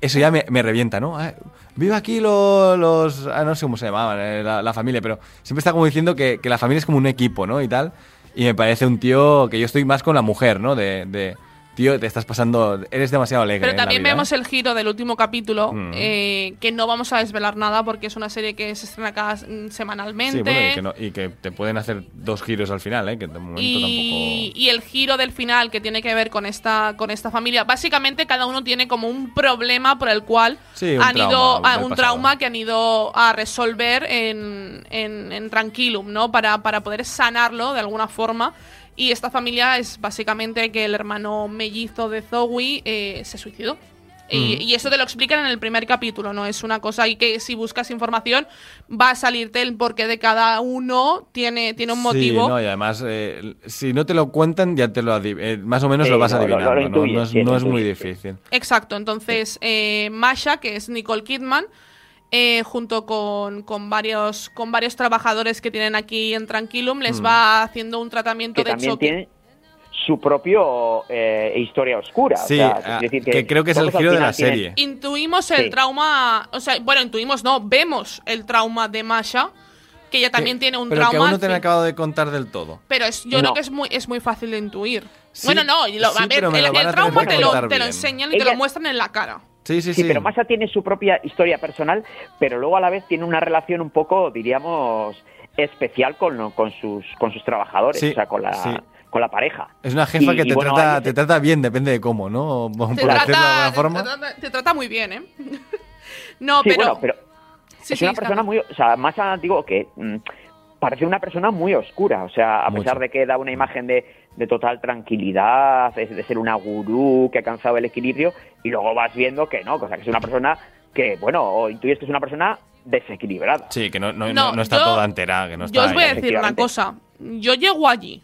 Speaker 3: eso ya me, me revienta, ¿no? Ah, Viva aquí lo- los. ah, no sé cómo se llamaban, eh, la, la familia, pero siempre está como diciendo que, que la familia es como un equipo, ¿no? Y tal. Y me parece un tío que yo estoy más con la mujer, ¿no? De. de tío, te estás pasando. Eres demasiado alegre.
Speaker 2: Pero
Speaker 3: en la
Speaker 2: también
Speaker 3: vida, ¿eh?
Speaker 2: vemos el giro del último capítulo,
Speaker 3: Mm.
Speaker 2: eh, que no vamos a desvelar nada porque es una serie que se estrena cada mm, semanalmente.
Speaker 3: Sí, bueno, y que, no- y que te pueden hacer dos giros al final, ¿eh? Que de momento
Speaker 2: y,
Speaker 3: tampoco.
Speaker 2: y el giro del final que tiene que ver con esta con esta familia básicamente cada uno tiene como un problema por el cual
Speaker 3: Sí,
Speaker 2: han
Speaker 3: trauma
Speaker 2: ido a un trauma que han ido a resolver en, en, en Tranquilum no para, para poder sanarlo de alguna forma Y esta familia es básicamente que el hermano mellizo de Zoe eh, se suicidó. Y,
Speaker 3: Mm.
Speaker 2: y eso te lo explican en el primer capítulo, ¿no? Es una cosa ahí que si buscas información va a salirte el porqué de cada uno, tiene, tiene un motivo.
Speaker 3: Sí, no, y además, eh, si no te lo cuentan, ya te lo adiv- eh, más o menos
Speaker 4: Sí,
Speaker 3: lo vas
Speaker 4: lo- lo- lo
Speaker 3: adivinando, ¿no? No es,
Speaker 4: sí, lo
Speaker 3: no es muy difícil.
Speaker 2: Exacto, entonces eh, Masha, que es Nicole Kidman, eh, junto con, con varios, con varios trabajadores que tienen aquí en Tranquilum, les
Speaker 4: Mm.
Speaker 2: va haciendo un tratamiento
Speaker 4: que
Speaker 2: de
Speaker 4: también
Speaker 2: choque.
Speaker 4: tiene su propio eh, historia oscura. o
Speaker 3: Sí,
Speaker 4: sea,
Speaker 3: ah,
Speaker 4: es decir,
Speaker 3: que creo que es el giro de la
Speaker 4: tienen-
Speaker 3: serie.
Speaker 2: Intuimos el
Speaker 4: Sí.
Speaker 2: trauma, o sea, bueno, intuimos, no, vemos el trauma de Masha, que ella también tiene un
Speaker 3: Pero
Speaker 2: trauma.
Speaker 3: que aún no te han acabado de contar del todo.
Speaker 2: Pero es, yo
Speaker 3: No.
Speaker 2: creo que es muy, es muy fácil de intuir.
Speaker 3: Sí,
Speaker 2: bueno, no, y lo-
Speaker 3: sí,
Speaker 2: a ver,
Speaker 3: pero me
Speaker 2: el, trauma te lo, te lo enseñan y te lo muestran en la cara.
Speaker 3: Sí, sí,
Speaker 4: Sí,
Speaker 3: sí.
Speaker 4: pero Masha tiene su propia historia personal, pero luego a la vez tiene una relación un poco, diríamos, especial con, con sus con sus trabajadores,
Speaker 3: Sí,
Speaker 4: o sea, con la,
Speaker 3: sí.
Speaker 4: con la pareja.
Speaker 3: Es una jefa
Speaker 4: Y-
Speaker 3: que te,
Speaker 4: bueno,
Speaker 3: trata, te trata bien, depende de cómo, ¿no? Por
Speaker 2: Te
Speaker 3: decirlo de alguna
Speaker 2: trata, te,
Speaker 3: forma.
Speaker 2: trata, te trata muy bien, ¿eh? no,
Speaker 4: sí,
Speaker 2: pero...
Speaker 4: bueno, pero
Speaker 2: Sí,
Speaker 4: es
Speaker 2: sí,
Speaker 4: una persona muy, o sea, Masha digo que mm, parece una persona muy oscura, o sea, a
Speaker 3: Mucho.
Speaker 4: pesar de que da una imagen de, de total tranquilidad, de, de ser una gurú que ha alcanzado el equilibrio, y luego vas viendo que no, o sea, que es una persona que, bueno, o intuyes que es una persona desequilibrada.
Speaker 3: Sí, que no, no,
Speaker 2: No,
Speaker 3: no, no está
Speaker 2: yo-
Speaker 3: toda entera. Que no está
Speaker 2: Yo os voy a decir una cosa. Yo llego allí.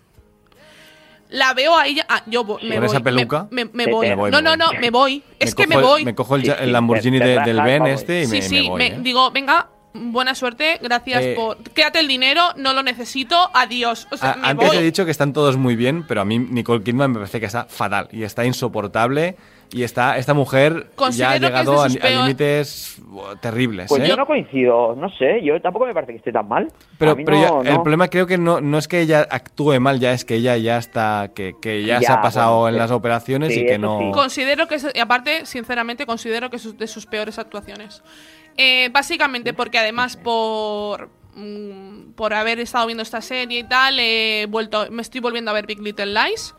Speaker 2: La veo a ella. ah, yo vo- me
Speaker 3: ¿Con
Speaker 2: voy.
Speaker 3: esa peluca?
Speaker 2: Me, me voy.
Speaker 3: me voy,
Speaker 2: No, no,
Speaker 3: voy.
Speaker 2: no, me voy. Es que me
Speaker 3: cojo el-
Speaker 2: voy.
Speaker 3: Me cojo el,
Speaker 4: Sí, sí,
Speaker 3: Lamborghini de- del Ben este y me,
Speaker 2: sí,
Speaker 3: me
Speaker 2: sí,
Speaker 3: voy.
Speaker 2: me-
Speaker 3: ¿eh?
Speaker 2: digo, venga, buena suerte, gracias
Speaker 3: Eh,
Speaker 2: por. Quédate el dinero, no lo necesito, adiós. O sea,
Speaker 3: A-
Speaker 2: me
Speaker 3: antes
Speaker 2: voy.
Speaker 3: he dicho que están todos muy bien, pero a mí Nicole Kidman me parece que está fatal y está insoportable y está esta mujer ya
Speaker 2: Considero
Speaker 3: ha
Speaker 2: es de
Speaker 3: llegado a, límites terribles.
Speaker 4: Pues
Speaker 3: ¿eh?
Speaker 4: yo no coincido, no sé, yo tampoco me parece que esté tan mal.
Speaker 3: Pero, pero
Speaker 4: no-
Speaker 3: ya- el
Speaker 4: no.
Speaker 3: problema creo que no, no es que ella actúe mal, ya es que ella ya está, que, que ya, se
Speaker 4: Ya,
Speaker 3: ha pasado
Speaker 4: bueno,
Speaker 3: en
Speaker 4: sí.
Speaker 3: las operaciones
Speaker 4: Sí,
Speaker 3: y que no...
Speaker 4: sí.
Speaker 2: Considero que, es- y aparte, sinceramente, considero que es de sus peores actuaciones. Eh, básicamente porque además por mm, por haber estado viendo esta serie y tal, he vuelto, me estoy volviendo a ver Big Little Lies.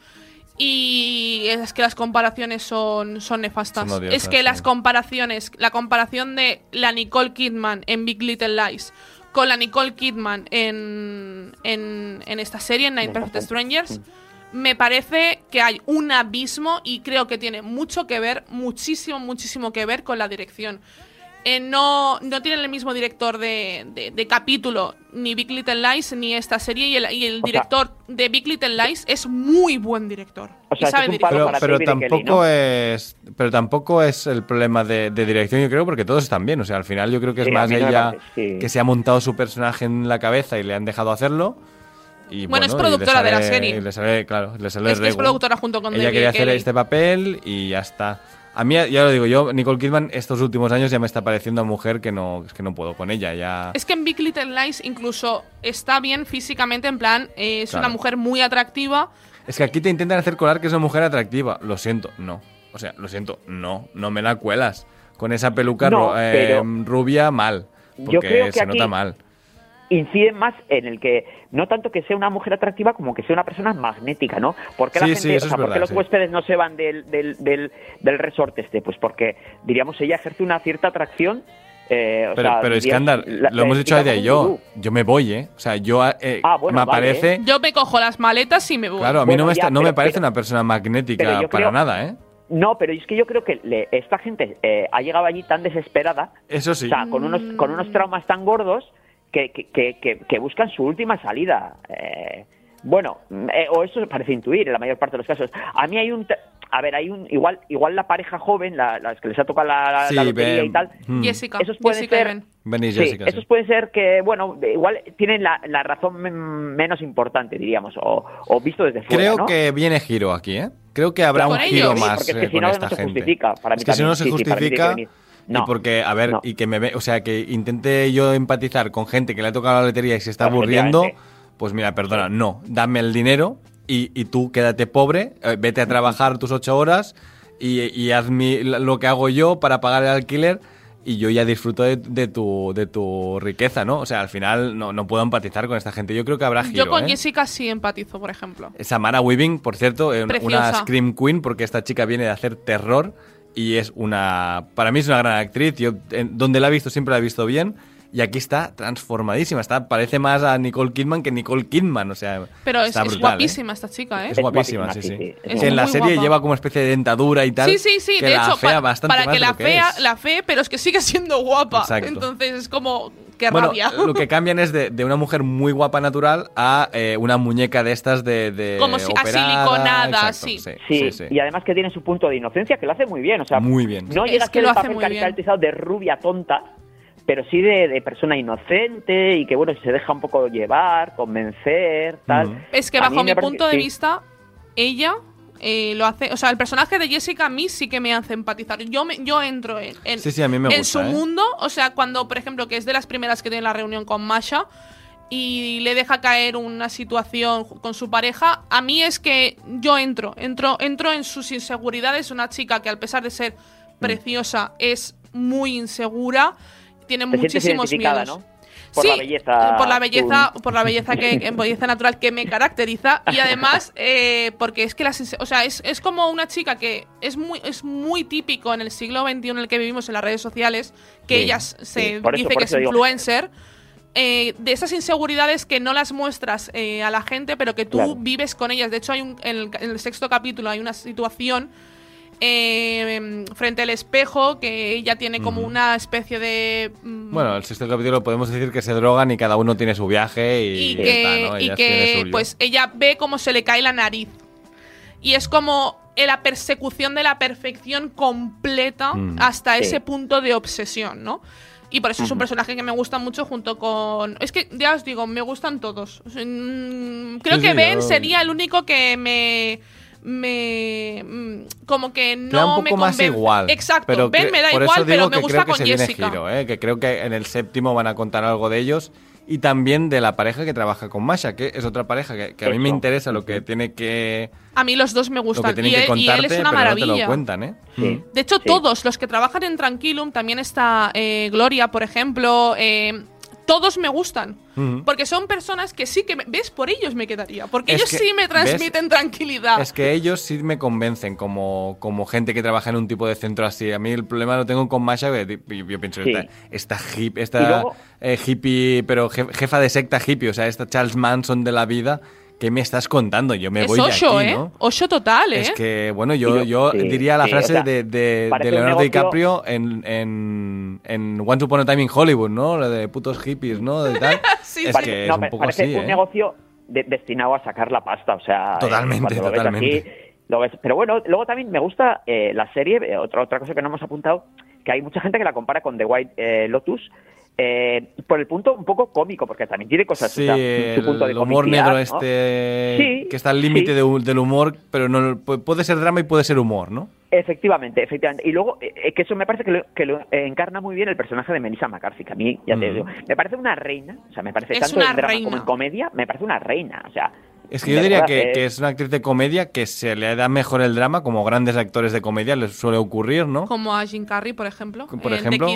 Speaker 2: Y es que las comparaciones son, son nefastas.
Speaker 3: Son odiosas,
Speaker 2: es que
Speaker 3: sí.
Speaker 2: las comparaciones, la comparación de la Nicole Kidman en Big Little Lies con la Nicole Kidman en, en, en esta serie, en Nine Perfect Strangers, me parece que hay un abismo y creo que tiene mucho que ver, muchísimo, muchísimo que ver con la dirección. Eh, no, no tienen el mismo director de, de- de capítulo, ni Big Little Lies, ni esta serie, y el, y el
Speaker 4: O sea-
Speaker 2: director de Big Little Lies es muy buen director.
Speaker 4: O sea,
Speaker 2: sabe
Speaker 4: es un
Speaker 3: Pero, pero
Speaker 4: Kelly,
Speaker 3: tampoco
Speaker 4: ¿no?
Speaker 3: es pero tampoco es el problema de, de dirección yo creo porque todos están bien o sea al final yo creo que es
Speaker 4: Sí,
Speaker 3: más ella
Speaker 4: parece, sí.
Speaker 3: que se ha montado su personaje en la cabeza y le han dejado hacerlo y
Speaker 2: Bueno, es
Speaker 3: y le
Speaker 2: productora de la serie.
Speaker 3: y le sale claro le sale
Speaker 2: es que es productora junto con
Speaker 3: ella
Speaker 2: David
Speaker 3: quería hacer este papel y ya está a mí ya lo digo yo Nicole Kidman estos últimos años ya me está pareciendo a mujer que no es que no puedo con ella ya
Speaker 2: Es que en Big Little Lies incluso está bien físicamente, en plan, eh, es
Speaker 3: Claro.
Speaker 2: una mujer muy atractiva.
Speaker 3: Es que aquí te intentan hacer colar que es una mujer atractiva. Lo siento, no. O sea, lo siento, no. No me la cuelas. Con esa peluca
Speaker 4: No,
Speaker 3: ru- eh, rubia, mal.
Speaker 4: Yo
Speaker 3: Porque
Speaker 4: creo que
Speaker 3: se
Speaker 4: aquí-
Speaker 3: nota mal.
Speaker 4: Incide más en el que no tanto que sea una mujer atractiva como que sea una persona magnética, ¿no? Porque la
Speaker 3: Sí,
Speaker 4: gente,
Speaker 3: sí, eso
Speaker 4: o sea,
Speaker 3: es
Speaker 4: ¿por qué
Speaker 3: verdad,
Speaker 4: los
Speaker 3: sí.
Speaker 4: huéspedes no se van del, del, del, del resort este? Pues porque, diríamos, ella ejerce una cierta atracción. eh, o
Speaker 3: Pero,
Speaker 4: sea,
Speaker 3: pero
Speaker 4: la-
Speaker 3: lo hemos dicho Aida y yo. Yo me voy, ¿eh? O sea, yo eh,
Speaker 4: Ah, bueno,
Speaker 3: me
Speaker 4: vale,
Speaker 3: aparece.
Speaker 2: Yo me cojo las maletas y me voy.
Speaker 3: Claro, a mí no, me,
Speaker 4: ya,
Speaker 3: está- no me parece
Speaker 4: pero-
Speaker 3: una persona magnética para
Speaker 4: creo-
Speaker 3: nada, ¿eh?
Speaker 4: No, pero es que yo creo que le- esta gente eh, ha llegado allí tan desesperada,
Speaker 3: Eso sí.
Speaker 4: o sea, con unos, con unos traumas tan gordos que, que, que, que- buscan su última salida. Eh, bueno, eh, o eso parece intuir en la mayor parte de los casos. A mí hay un... A ver, hay un... Igual igual la pareja joven, la- las que les ha tocado la, la-
Speaker 3: Sí,
Speaker 4: la lotería
Speaker 3: Ben.
Speaker 4: y tal,
Speaker 3: Mm.
Speaker 2: Jessica.
Speaker 4: esos pueden
Speaker 2: Jessica
Speaker 4: ser...
Speaker 2: Ben.
Speaker 3: Y Jessica, sí.
Speaker 4: esos pueden ser que, bueno, igual tienen la, la razón men- menos importante, diríamos, o, o visto desde fuera,
Speaker 3: Creo
Speaker 4: ¿no?
Speaker 3: que viene giro aquí, ¿eh? Creo que habrá
Speaker 2: ¿Con
Speaker 3: un
Speaker 2: ellos?
Speaker 3: giro
Speaker 2: Sí,
Speaker 3: más
Speaker 4: porque es que
Speaker 3: eh,
Speaker 4: si
Speaker 3: con
Speaker 4: no, no
Speaker 3: esta
Speaker 4: se
Speaker 3: gente.
Speaker 4: justifica. Para mí
Speaker 3: es que si no, no se
Speaker 4: también.
Speaker 3: Justifica.
Speaker 4: Venir.
Speaker 3: Y
Speaker 4: No,
Speaker 3: porque, a ver,
Speaker 4: no.
Speaker 3: y que me ve, o sea, que intente yo empatizar con gente que le ha tocado la lotería y se está aburriendo, pues mira, perdona, no, dame el dinero y, y tú quédate pobre, eh, vete a trabajar tus ocho horas y, y haz mi- lo que hago yo para pagar el alquiler y yo ya disfruto de, de tu, de tu riqueza, ¿no? O sea, al final no, no puedo empatizar con esta gente. Yo creo que habrá giro,
Speaker 2: Yo con
Speaker 3: ¿eh?
Speaker 2: Jessica sí empatizo, por ejemplo.
Speaker 3: Samara Weaving, por cierto, una-. Scream Queen, porque esta chica viene de hacer terror y es una. Para mí es una gran actriz. Yo, en- donde la he visto, siempre la he visto bien. Y aquí está transformadísima. Está, parece más a Nicole Kidman que Nicole Kidman. O sea,
Speaker 2: Pero es,
Speaker 3: está
Speaker 2: es
Speaker 3: brutal, ¿eh?
Speaker 2: guapísima esta chica, ¿eh?
Speaker 3: Es guapísima,
Speaker 4: guapísima,
Speaker 3: sí,
Speaker 4: sí,
Speaker 3: sí.
Speaker 2: Es
Speaker 3: Que en la serie
Speaker 2: guapa.
Speaker 3: lleva como especie de dentadura y tal.
Speaker 2: Sí, sí, sí,
Speaker 3: que
Speaker 2: de
Speaker 3: la
Speaker 2: hecho,
Speaker 3: fea
Speaker 2: pa-
Speaker 3: bastante
Speaker 2: para que la
Speaker 3: lo que
Speaker 2: fea,
Speaker 3: es.
Speaker 2: la fe, pero es que sigue siendo guapa.
Speaker 3: Exacto.
Speaker 2: Entonces es como, qué
Speaker 3: Bueno,
Speaker 2: rabia.
Speaker 3: lo que cambian es de, de una mujer muy guapa natural a eh, una muñeca de estas de, de
Speaker 2: Como si-
Speaker 3: operada,
Speaker 2: asiliconada,
Speaker 3: exacto,
Speaker 2: sí.
Speaker 3: sí,
Speaker 4: Sí,
Speaker 3: sí, sí.
Speaker 4: y además que tiene su punto de inocencia, que lo hace muy bien. O sea,
Speaker 3: Muy bien.
Speaker 4: No
Speaker 2: Es
Speaker 4: llega a
Speaker 2: que
Speaker 4: ser
Speaker 2: lo
Speaker 4: papel caracterizado de rubia tonta, pero sí de, de persona inocente y que, bueno, se deja un poco llevar, convencer, tal.
Speaker 3: Ujú.
Speaker 2: Es que
Speaker 4: A mí
Speaker 2: bajo
Speaker 4: me
Speaker 2: mi punto
Speaker 4: que
Speaker 2: de
Speaker 4: sí.
Speaker 2: vista, ella eh, lo hace. O sea, el personaje de Jessica a mí sí que me hace empatizar. Yo, me, yo entro en, en,
Speaker 3: Sí, sí, a mí me
Speaker 2: en
Speaker 3: gusta,
Speaker 2: su
Speaker 3: ¿eh?
Speaker 2: mundo. O sea, cuando, por ejemplo, que es de las primeras que tiene la reunión con Masha y le deja caer una situación con su pareja, a mí es que yo entro, entro, entro en sus inseguridades. Una chica que, al pesar de ser
Speaker 4: Mm.
Speaker 2: preciosa, es muy insegura, tiene
Speaker 4: Te
Speaker 2: muchísimos miedos.
Speaker 4: ¿no? Por
Speaker 2: sí,
Speaker 4: la belleza.
Speaker 2: por la belleza, por la belleza que en belleza natural que me caracteriza y además eh, porque es que las, o sea, es, es como una chica que es muy es muy típico en el siglo XXI en el que vivimos en las redes sociales que
Speaker 4: Sí,
Speaker 2: ella se
Speaker 4: sí, por eso-
Speaker 2: dice que es
Speaker 4: digo.
Speaker 2: influencer. eh, de esas inseguridades que no las muestras eh, a la gente, pero que tú
Speaker 4: Claro.
Speaker 2: vives con ellas. De hecho, hay un, en, el, en el sexto capítulo hay una situación eh, frente al espejo que ella tiene como una especie de mm,
Speaker 3: Bueno, el sexto capítulo podemos decir que se drogan y cada uno tiene su viaje y,
Speaker 2: que,
Speaker 3: está, ¿no?
Speaker 2: y que pues ella ve cómo se le cae la nariz. Y es como la persecución de la perfección completa
Speaker 3: Mm.
Speaker 2: hasta
Speaker 4: Sí.
Speaker 2: ese punto de obsesión, ¿no? Y por eso es un personaje que me gusta mucho junto con... Es que ya os digo, me gustan todos. Mm, creo
Speaker 3: Sí,
Speaker 2: que
Speaker 3: sí,
Speaker 2: Ben
Speaker 3: yo-
Speaker 2: sería el único que me... me mm, como que no
Speaker 3: un
Speaker 2: me
Speaker 3: poco más
Speaker 2: convence.
Speaker 3: igual.
Speaker 2: Exacto,
Speaker 3: pero
Speaker 2: Ben me da
Speaker 3: por
Speaker 2: igual,
Speaker 3: eso digo
Speaker 2: pero me
Speaker 3: que
Speaker 2: gusta
Speaker 3: creo que
Speaker 2: con
Speaker 3: se viene
Speaker 2: Jessica.
Speaker 3: giro, ¿eh? que creo que en el séptimo van a contar algo de ellos y también de la pareja que trabaja con Masha, que es otra pareja que, que a mí me interesa lo que tiene que
Speaker 2: A mí los dos me
Speaker 3: lo
Speaker 2: gustan.
Speaker 3: que tienen
Speaker 2: y,
Speaker 3: que
Speaker 2: él, y
Speaker 3: contarte,
Speaker 2: él es una
Speaker 3: pero no te
Speaker 2: maravilla.
Speaker 3: lo cuentan, ¿eh?
Speaker 4: Sí.
Speaker 3: Mm.
Speaker 2: De hecho,
Speaker 4: Sí.
Speaker 2: todos los que trabajan en Tranquilum, también está eh, Gloria, por ejemplo, eh, todos me gustan. Porque son personas que sí que, me- ¿ves? Por ellos me quedaría. Porque
Speaker 3: Es
Speaker 2: ellos
Speaker 3: que,
Speaker 2: sí me
Speaker 3: ¿ves?
Speaker 2: transmiten tranquilidad.
Speaker 3: Es que ellos sí me convencen como, como gente que trabaja en un tipo de centro así. A mí el problema lo tengo con Masha, que yo, yo pienso,
Speaker 4: Sí.
Speaker 3: esta, esta, hip-
Speaker 4: Y
Speaker 3: esta
Speaker 4: luego-
Speaker 3: eh, hippie, pero je- jefa de secta hippie, o sea, esta Charles Manson de la vida, ¿qué me estás contando? Yo me
Speaker 2: es
Speaker 3: voy de
Speaker 2: Osho,
Speaker 3: aquí,
Speaker 2: ¿eh?
Speaker 3: ¿no?
Speaker 2: Osho total, ¿eh?
Speaker 3: Es que, bueno, yo, yo
Speaker 4: sí,
Speaker 3: diría la
Speaker 4: sí,
Speaker 3: frase
Speaker 4: o sea,
Speaker 3: de, de- de
Speaker 4: un
Speaker 3: Leonardo
Speaker 4: negocio-
Speaker 3: DiCaprio en, en, en Once Upon a Time in Hollywood, ¿no? Lo de putos hippies, ¿no? De tal.
Speaker 2: Sí,
Speaker 3: es
Speaker 2: sí.
Speaker 3: que es
Speaker 4: no,
Speaker 3: un poco
Speaker 4: parece
Speaker 3: así,
Speaker 4: un
Speaker 3: ¿eh?
Speaker 4: negocio de- destinado a sacar la pasta, o sea, eh,
Speaker 3: Totalmente,
Speaker 4: cuando lo ves
Speaker 3: totalmente.
Speaker 4: así, lo ves- pero bueno, luego también me gusta eh, la serie, otra otra cosa que no hemos apuntado, que hay mucha gente que la compara con The White eh, Lotus. Eh, por el punto un poco cómico, porque también tiene cosas,
Speaker 3: Sí,
Speaker 4: o sea, su punto de
Speaker 3: el humor negro
Speaker 4: ¿no?
Speaker 3: este
Speaker 4: Sí,
Speaker 3: que está al límite
Speaker 4: sí.
Speaker 3: de hu- del humor, pero no pu- puede ser drama y puede ser humor, ¿no?
Speaker 4: Efectivamente, efectivamente. Y luego, eh, eh, que eso me parece que lo, que lo encarna muy bien el personaje de Melissa McCarthy, que a mí, ya te
Speaker 3: Mm.
Speaker 4: digo, me parece una reina, o sea, me parece
Speaker 2: Es
Speaker 4: tanto en drama
Speaker 2: reina.
Speaker 4: como en comedia, me parece una reina, o sea...
Speaker 3: Es que yo diría que, que es una actriz de comedia que se le da mejor el drama, como grandes actores de comedia les suele ocurrir, ¿no?
Speaker 2: Como a Jim Carrey, por ejemplo.
Speaker 3: Por ejemplo.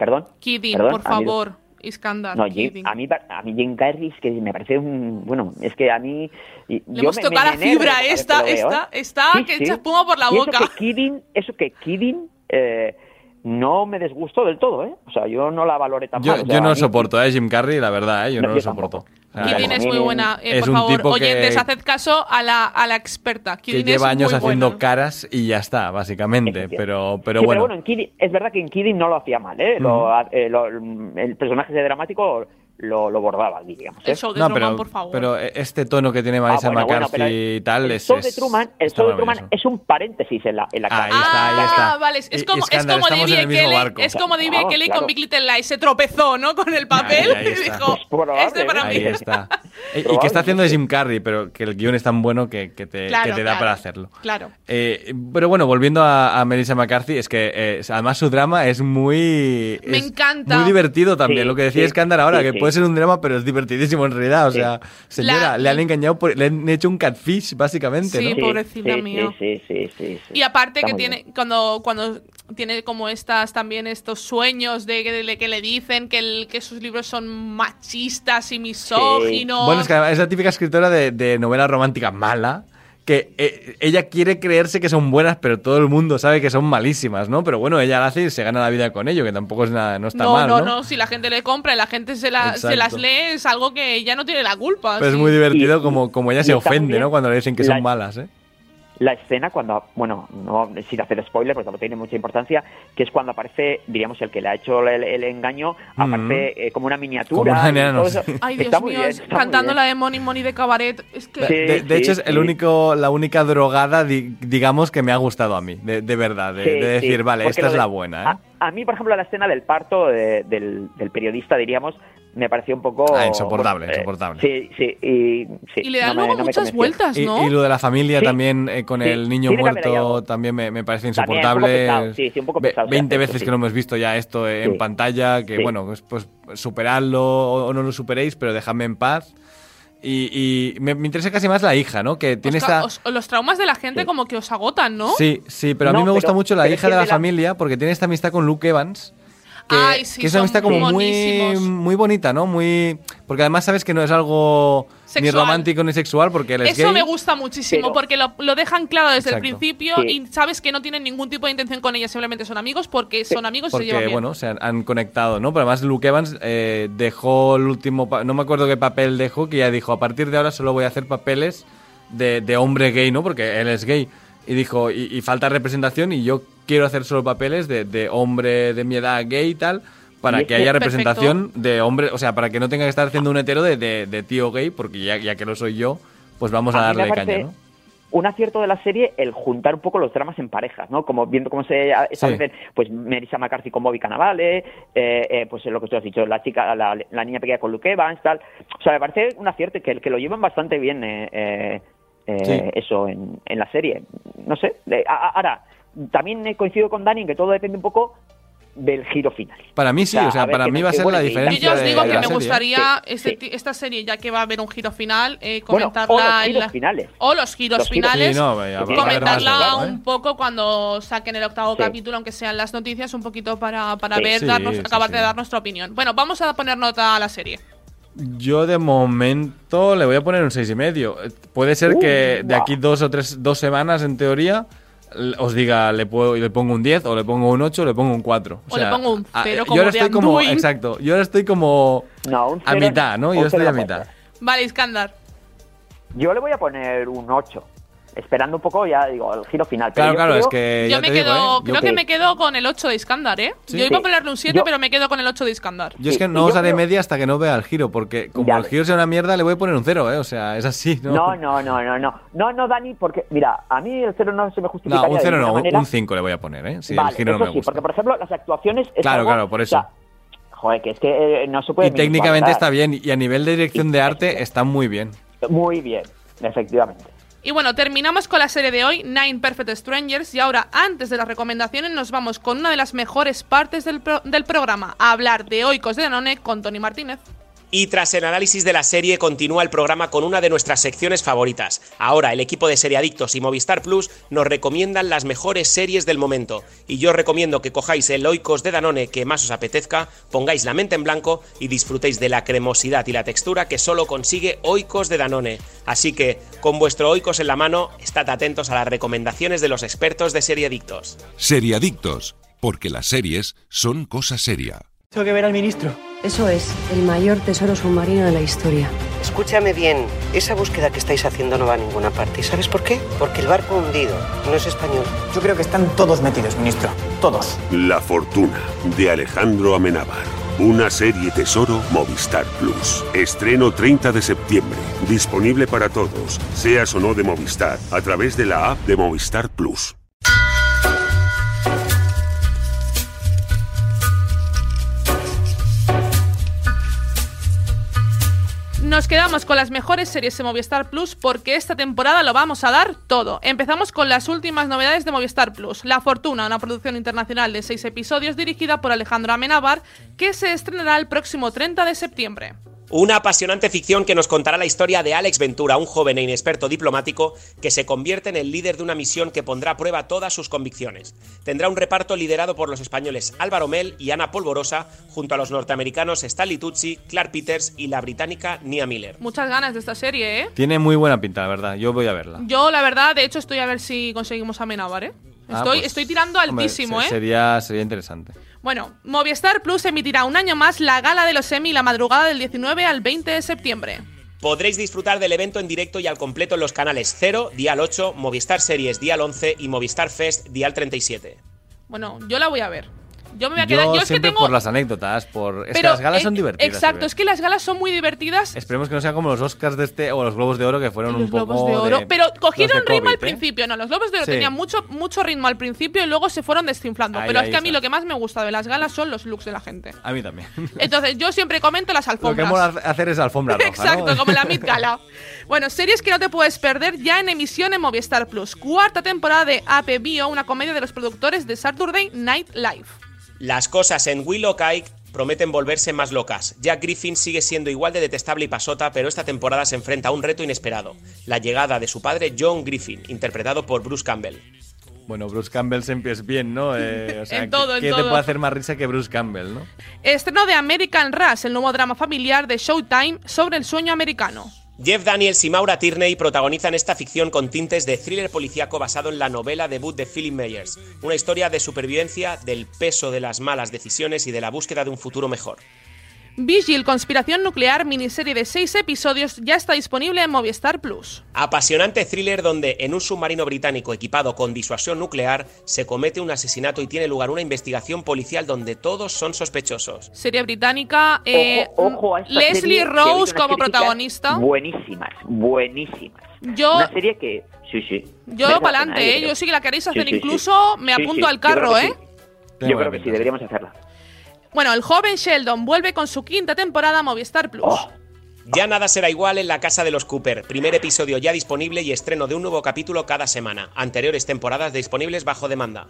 Speaker 4: Perdón.
Speaker 2: Kidding,
Speaker 4: Perdón,
Speaker 2: por favor. Iskandar.
Speaker 4: No, Jim- a mí, a mí Jim Carrey es que me parece un... Bueno, es que a mí...
Speaker 2: Le hemos
Speaker 4: me- me
Speaker 2: tocado la
Speaker 4: enervo
Speaker 2: fibra esta,
Speaker 4: lo veo,
Speaker 2: esta,
Speaker 4: ¿eh?
Speaker 2: está
Speaker 4: Sí,
Speaker 2: que
Speaker 4: sí.
Speaker 2: echa espuma por la
Speaker 4: Y
Speaker 2: boca.
Speaker 4: Eso que Kidding, eso que Kidding eh, no me desgustó del todo, ¿eh? O sea, yo no la valoré tan
Speaker 3: Yo,
Speaker 4: mal. o sea,
Speaker 3: yo no soporto, ¿eh? Jim Carrey, la verdad, ¿eh? Yo
Speaker 4: No,
Speaker 3: lo soporto. Sea,
Speaker 2: Kidding es muy buena. Eh,
Speaker 3: es
Speaker 2: por
Speaker 3: un
Speaker 2: favor,
Speaker 3: tipo que-
Speaker 2: oyentes, haced caso a la, a la experta.
Speaker 3: que
Speaker 2: Kidding
Speaker 3: lleva
Speaker 2: es
Speaker 3: años
Speaker 2: muy
Speaker 3: haciendo
Speaker 2: buena.
Speaker 3: caras y ya está, básicamente. Pero, pero
Speaker 4: Sí,
Speaker 3: bueno.
Speaker 4: en Kidding, es verdad que en Kidding no lo hacía mal, ¿eh? Lo- eh, lo- el personaje de dramático lo, lo bordaba, digamos. ¿eh?
Speaker 2: El show de
Speaker 3: No,
Speaker 2: Truman,
Speaker 3: pero,
Speaker 2: por favor.
Speaker 3: pero este tono que tiene Marisa
Speaker 4: Ah, bueno, bueno,
Speaker 3: McCarthy
Speaker 4: pero
Speaker 3: y tal
Speaker 4: el
Speaker 3: es.
Speaker 4: show de Truman, el show de Truman es un paréntesis en la, en la
Speaker 3: Ahí está, ahí
Speaker 2: Ah,
Speaker 3: está.
Speaker 2: vale, es
Speaker 3: Y-
Speaker 2: como, es como David Kelly,
Speaker 3: barco.
Speaker 2: es como David Kelly
Speaker 4: claro.
Speaker 2: con Big Little Lies, se tropezó, ¿no? Con el papel
Speaker 3: Ahí
Speaker 2: y
Speaker 3: está.
Speaker 2: dijo,
Speaker 4: Probable,
Speaker 2: este para mí.
Speaker 3: Ahí está. Y, y que está haciendo de Jim Carrey, pero que el guion es tan bueno que, que te,
Speaker 2: Claro,
Speaker 3: que te da
Speaker 2: claro,
Speaker 3: para hacerlo.
Speaker 2: Claro.
Speaker 3: Eh, pero bueno, volviendo a, a Melissa McCarthy, es que eh, además su drama es muy.
Speaker 2: Me
Speaker 3: es
Speaker 2: encanta.
Speaker 3: Muy divertido también.
Speaker 4: Sí,
Speaker 3: lo que decía
Speaker 4: sí,
Speaker 3: Escándar ahora,
Speaker 4: sí,
Speaker 3: que
Speaker 4: sí.
Speaker 3: Puede ser un drama, pero es divertidísimo en realidad. O sea, señora,
Speaker 2: La-
Speaker 3: le han engañado, por- le han hecho un catfish, básicamente.
Speaker 2: Sí,
Speaker 3: ¿no?
Speaker 4: Sí,
Speaker 2: pobrecita
Speaker 4: sí,
Speaker 2: mía.
Speaker 4: Sí, sí, sí, sí.
Speaker 2: Y aparte
Speaker 4: Está
Speaker 2: que
Speaker 4: muy
Speaker 2: tiene,
Speaker 4: bien.
Speaker 2: cuando, cuando tiene como estas también estos sueños de que, de que le dicen que, el, que sus libros son machistas y misóginos.
Speaker 3: Bueno, es que además es la típica escritora de, de novela romántica mala. Que eh, ella quiere creerse que son buenas, pero todo el mundo sabe que son malísimas, ¿no? Pero bueno, ella lo hace y se gana la vida con ello, que tampoco es nada, no está
Speaker 2: no,
Speaker 3: mal,
Speaker 2: no,
Speaker 3: ¿no?
Speaker 2: no, si la gente le compra y la gente se, la- se las lee, es algo que ella no tiene la culpa.
Speaker 3: Pero es muy divertido
Speaker 4: Y-
Speaker 3: como, como ella
Speaker 4: y
Speaker 3: se ofende, ¿no? Cuando le dicen que
Speaker 4: la-
Speaker 3: son malas, ¿eh?
Speaker 4: La escena cuando, bueno, no sin hacer spoiler porque tampoco tiene mucha importancia, que es cuando aparece, diríamos, el que le ha hecho el, el engaño, aparece eh, como una miniatura.
Speaker 3: Como un
Speaker 4: y
Speaker 3: enano,
Speaker 4: todo eso.
Speaker 3: sí.
Speaker 2: Ay, Dios
Speaker 4: Está
Speaker 2: mío,
Speaker 4: bien, está
Speaker 2: cantando la de Money Money de Cabaret. Es que.
Speaker 4: Sí,
Speaker 3: De, de
Speaker 4: sí,
Speaker 3: hecho, es el
Speaker 4: sí.
Speaker 3: único, la única drogada, di- digamos, que me ha gustado a mí, de, de verdad, de,
Speaker 4: Sí,
Speaker 3: de decir,
Speaker 4: sí,
Speaker 3: vale,
Speaker 4: porque
Speaker 3: esta es
Speaker 4: de-
Speaker 3: la buena, ¿eh?
Speaker 4: A, mí, por ejemplo, la escena del parto de- del, del periodista, diríamos, me pareció un poco...
Speaker 3: Ah, insoportable,
Speaker 4: bueno, eh,
Speaker 3: insoportable.
Speaker 4: Sí, sí, y... sí,
Speaker 2: Y le dan
Speaker 4: no me-
Speaker 2: luego
Speaker 4: no me
Speaker 2: muchas vueltas, ¿no?
Speaker 3: y lo de la familia
Speaker 4: Sí,
Speaker 3: también eh, con
Speaker 4: sí,
Speaker 3: el niño muerto también me, me parece
Speaker 4: También, un poco
Speaker 3: insoportable.
Speaker 4: pesado, sí, sí, un poco pesado, sí,
Speaker 3: 20
Speaker 4: eso
Speaker 3: veces que lo hemos visto ya esto eh, en
Speaker 4: Sí.
Speaker 3: pantalla, que
Speaker 4: Sí.
Speaker 3: bueno, pues, pues superadlo o, o no lo superéis, pero dejadme en paz. Y, y me, me interesa casi más la hija, ¿no? Que tiene esta...
Speaker 2: os- los traumas de la gente como que os agotan, ¿no?
Speaker 3: Sí, sí, pero a mí
Speaker 4: No,
Speaker 3: me gusta
Speaker 4: pero-
Speaker 3: mucho la hija de la
Speaker 4: de la-
Speaker 3: familia porque tiene esta amistad con Luke Evans. Que,
Speaker 2: Ay, sí,
Speaker 3: que es una
Speaker 2: son
Speaker 3: amistad como muy, muy bonita, ¿no? Muy porque además sabes que no es algo ni
Speaker 2: Sexual.
Speaker 3: romántico ni sexual porque él es
Speaker 2: Eso
Speaker 3: gay.
Speaker 2: me gusta muchísimo
Speaker 4: Pero-
Speaker 2: porque lo, lo dejan claro desde el
Speaker 3: Exacto.
Speaker 2: principio
Speaker 4: Sí.
Speaker 2: y sabes que no tienen ningún tipo de intención con ella, simplemente son amigos porque son amigos y se llevan
Speaker 3: Porque,
Speaker 2: bien.
Speaker 3: bueno, se han, han conectado, ¿no? Pero además Luke Evans eh, dejó el último... No me acuerdo qué papel dejó, que ya dijo, a partir de ahora solo voy a hacer papeles de, de hombre gay, ¿no? Porque él es gay. Y dijo, y, y falta representación y yo quiero hacer solo papeles de, de hombre de mi edad gay y tal, para
Speaker 4: Y
Speaker 3: que
Speaker 4: que-
Speaker 3: haya
Speaker 2: Perfecto.
Speaker 3: representación de hombre, o sea, para que no tenga que estar haciendo un hetero de, de- de tío gay, porque ya, ya que lo soy yo, pues vamos a,
Speaker 4: A
Speaker 3: darle caña, ¿no?
Speaker 4: Un acierto de la serie el juntar un poco los dramas en parejas, ¿no? Como viendo cómo se establecen, pues Melissa McCarthy con Bobby Cannavale, eh, eh, pues lo que tú has dicho, la chica, la, la niña pequeña con Luke Evans, tal. O sea, me parece un acierto que, que lo llevan bastante bien eh, eh, eh,
Speaker 3: Sí.
Speaker 4: eso en, en la serie. No sé. ahora, también he coincido con Dani en que todo depende un poco del giro final.
Speaker 3: Para mí sí,
Speaker 4: O sea,
Speaker 3: o para
Speaker 4: que
Speaker 3: mí va a
Speaker 4: que
Speaker 3: ser
Speaker 4: bueno,
Speaker 3: la
Speaker 4: que-
Speaker 3: diferencia.
Speaker 2: Yo ya os
Speaker 3: de
Speaker 2: digo que me
Speaker 3: serie.
Speaker 2: gustaría
Speaker 4: Sí,
Speaker 2: este
Speaker 4: sí.
Speaker 2: esta serie, ya que va a haber un giro final, eh,
Speaker 4: Bueno,
Speaker 2: comentarla
Speaker 4: o los
Speaker 2: en
Speaker 4: giros
Speaker 2: la-
Speaker 4: finales.
Speaker 2: o los giros
Speaker 4: Los giros-
Speaker 2: finales,
Speaker 3: Sí, no, más,
Speaker 2: comentarla
Speaker 3: ¿eh?
Speaker 2: un poco cuando saquen el octavo
Speaker 4: Sí.
Speaker 2: capítulo, aunque sean las noticias, un poquito para, para
Speaker 4: Sí.
Speaker 2: ver,
Speaker 3: Sí,
Speaker 2: darnos,
Speaker 3: sí,
Speaker 2: acabar
Speaker 3: sí.
Speaker 2: de dar nuestra opinión. Bueno, vamos a poner nota a la serie.
Speaker 3: Yo de momento le voy a poner un seis y medio. Eh, Puede ser que
Speaker 4: Uh,
Speaker 3: de
Speaker 4: guau.
Speaker 3: aquí dos o tres dos semanas, en teoría, os diga le puedo le pongo un 10 o le pongo un 8 o le pongo un 4.
Speaker 2: O le pongo un
Speaker 3: a-
Speaker 2: cero
Speaker 3: yo
Speaker 2: como
Speaker 3: ahora
Speaker 2: de
Speaker 3: estoy como
Speaker 2: Anduin.
Speaker 3: exacto. Yo ahora estoy como
Speaker 4: No, un
Speaker 3: a
Speaker 4: cero
Speaker 3: mitad, ¿no? Yo estoy a mitad.
Speaker 2: Vale, Iskandar.
Speaker 4: Yo le voy a poner un 8. Esperando un poco, ya digo, el giro final. Pero
Speaker 3: Claro,
Speaker 4: yo
Speaker 3: claro,
Speaker 4: creo-
Speaker 3: es que
Speaker 2: Yo me
Speaker 3: te
Speaker 2: quedo,
Speaker 3: digo, ¿eh? Yo
Speaker 2: creo
Speaker 3: que-
Speaker 2: que me quedo con el 8 de Iskandar, ¿eh?
Speaker 3: Sí.
Speaker 2: Yo iba a ponerle un 7,
Speaker 4: Yo-
Speaker 2: pero me quedo con el 8 de Iskandar.
Speaker 3: Yo es que
Speaker 4: Sí,
Speaker 3: no os
Speaker 4: yo
Speaker 3: haré
Speaker 4: creo-
Speaker 3: media hasta que no vea el giro, porque como
Speaker 4: Ya
Speaker 3: el
Speaker 4: ves.
Speaker 3: giro sea una mierda, le voy a poner un 0, ¿eh? O sea, es así, ¿no?
Speaker 4: No, no, no, no, no. No, no, Dani, porque, mira, a mí el 0 no se me justifica.
Speaker 3: No, un 0 no, un 5 le voy a poner, ¿eh? Si
Speaker 4: vale,
Speaker 3: el giro no me
Speaker 4: sí,
Speaker 3: gusta.
Speaker 4: porque, por ejemplo, las actuaciones... es
Speaker 3: Claro,
Speaker 4: algo-
Speaker 3: claro, por eso.
Speaker 4: o sea, joder, que es que eh, no se puede...
Speaker 3: Y técnicamente está bien, y a nivel de dirección de arte está muy bien.
Speaker 4: Muy bien, efectivamente.
Speaker 2: Y bueno, terminamos con la serie de hoy, Nine Perfect Strangers, y ahora, antes de las recomendaciones, nos vamos con una de las mejores partes del, pro- del programa, a hablar de Oikos de Danone con Tony Martínez.
Speaker 9: Y tras el análisis de la serie continúa el programa con una de nuestras secciones favoritas. Ahora el equipo de Seriadictos y Movistar Plus nos recomiendan las mejores series del momento. Y yo os recomiendo que cojáis el Oikos de Danone que más os apetezca, pongáis la mente en blanco y disfrutéis de la cremosidad y la textura que solo consigue Oikos de Danone. Así que, con vuestro Oikos en la mano, estad atentos a las recomendaciones de los expertos de Seriadictos.
Speaker 1: Seriadictos, porque las series son cosa seria.
Speaker 5: Tengo que ver al ministro.
Speaker 6: Eso es, el mayor tesoro submarino de la historia.
Speaker 7: Escúchame bien, esa búsqueda que estáis haciendo no va a ninguna parte. ¿Y sabes por qué? Porque el barco hundido no es español.
Speaker 5: Yo creo que están todos metidos, ministro. Todos.
Speaker 8: La fortuna de Alejandro Amenábar. Una serie tesoro Movistar Plus. Estreno 30 de septiembre. Disponible para todos, seas o no de Movistar, a través de la app de Movistar Plus.
Speaker 2: Nos quedamos con las mejores series de Movistar Plus porque esta temporada lo vamos a dar todo. Empezamos con las últimas novedades de Movistar Plus. La Fortuna, una producción internacional de seis episodios dirigida por Alejandro Amenábar, que se estrenará el próximo 30 de septiembre.
Speaker 9: Una apasionante ficción que nos contará la historia de Alex Ventura, un joven e inexperto diplomático que se convierte en el líder de una misión que pondrá a prueba todas sus convicciones. Tendrá un reparto liderado por los españoles Álvaro Mel y Ana Polvorosa, junto a los norteamericanos Stanley Tucci, Clark Peters y la británica Nia Miller.
Speaker 2: Muchas ganas de esta serie, ¿eh?
Speaker 3: Tiene muy buena pinta, la verdad. Yo voy a verla.
Speaker 2: Yo, la verdad, de hecho, estoy a ver si conseguimos amenabar, ¿eh?
Speaker 3: Ah,
Speaker 2: Estoy,
Speaker 3: pues,
Speaker 2: estoy tirando
Speaker 3: hombre,
Speaker 2: altísimo,
Speaker 3: se-
Speaker 2: ¿eh?
Speaker 3: Sería, sería interesante.
Speaker 2: Bueno, Movistar Plus emitirá un año más la gala de los Emmy la madrugada del 19 al 20 de septiembre.
Speaker 9: Podréis disfrutar del evento en directo y al completo en los canales 0, Dial 8, Movistar Series Dial 11 y Movistar Fest Dial 37.
Speaker 2: Bueno, yo la voy a ver. Yo me voy a quedar.
Speaker 3: Yo
Speaker 2: Yo, es que
Speaker 3: siempre
Speaker 2: tengo.
Speaker 3: por las anécdotas, por... Es que las galas
Speaker 2: eh,
Speaker 3: son divertidas.
Speaker 2: Exacto,
Speaker 3: siempre.
Speaker 2: es que las galas son muy divertidas.
Speaker 3: Esperemos que no sean como los Oscars de este o los Globos de Oro que fueron
Speaker 2: Los
Speaker 3: un poco
Speaker 2: globos de oro.
Speaker 3: de-
Speaker 2: pero cogieron ritmo al
Speaker 3: ¿eh?
Speaker 2: principio. No, los globos de oro
Speaker 3: Sí.
Speaker 2: tenían mucho, mucho ritmo al principio y luego se fueron desinflando.
Speaker 3: Ahí,
Speaker 2: pero es
Speaker 3: ahí
Speaker 2: que a mí lo que más me gusta de las galas son los looks de la gente.
Speaker 3: A mí también.
Speaker 2: Entonces, yo siempre comento las
Speaker 3: Lo que
Speaker 2: alfombras.
Speaker 3: mola hacer es alfombra roja,
Speaker 2: Exacto,
Speaker 3: ¿no?
Speaker 2: como la Mid Gala. Bueno, series que no te puedes perder ya en emisión en Movistar Plus. Cuarta temporada de AP Bio, una comedia de los productores de Saturday Night Live.
Speaker 9: Las cosas en Willow Kike prometen volverse más locas. Jack Griffin sigue siendo igual de detestable y pasota, pero esta temporada se enfrenta a un reto inesperado. La llegada de su padre John Griffin, interpretado por Bruce Campbell.
Speaker 3: Bueno, Bruce Campbell siempre es bien, ¿no? Eh, o sea,
Speaker 2: En todo, en
Speaker 3: ¿qué te puede hacer más risa que Bruce Campbell, no?
Speaker 2: Estreno de American Rush, el nuevo drama familiar de Showtime sobre el sueño americano.
Speaker 9: Jeff Daniels y Maura Tierney protagonizan esta ficción con tintes de thriller policíaco basado en la novela debut de Philip Myers, una historia de supervivencia, del peso de las malas decisiones y de la búsqueda de un futuro mejor.
Speaker 2: Vigil, Conspiración Nuclear, miniserie de seis episodios, ya está disponible en Movistar Plus.
Speaker 9: Apasionante thriller donde en un submarino británico equipado con disuasión nuclear se comete un asesinato y tiene lugar una investigación policial donde todos son sospechosos.
Speaker 2: Serie británica. eh,
Speaker 4: Ojo, ojo a esta
Speaker 2: Leslie
Speaker 4: serie,
Speaker 2: Rose como protagonista.
Speaker 4: Buenísimas, buenísimas.
Speaker 2: Yo-
Speaker 4: Una serie que. Sí, sí.
Speaker 2: Yo para adelante, ¿eh? Yo sí que la queréis hacer
Speaker 4: sí, sí.
Speaker 2: incluso, me apunto
Speaker 4: sí.
Speaker 2: al carro, ¿eh?
Speaker 4: sí. Yo creo que sí, deberíamos hacerla.
Speaker 2: Bueno, el joven Sheldon vuelve con su quinta temporada a Movistar Plus.
Speaker 4: Oh.
Speaker 9: Ya nada será igual en la casa de los Cooper. Primer episodio ya disponible y estreno de un nuevo capítulo cada semana. Anteriores temporadas disponibles bajo demanda.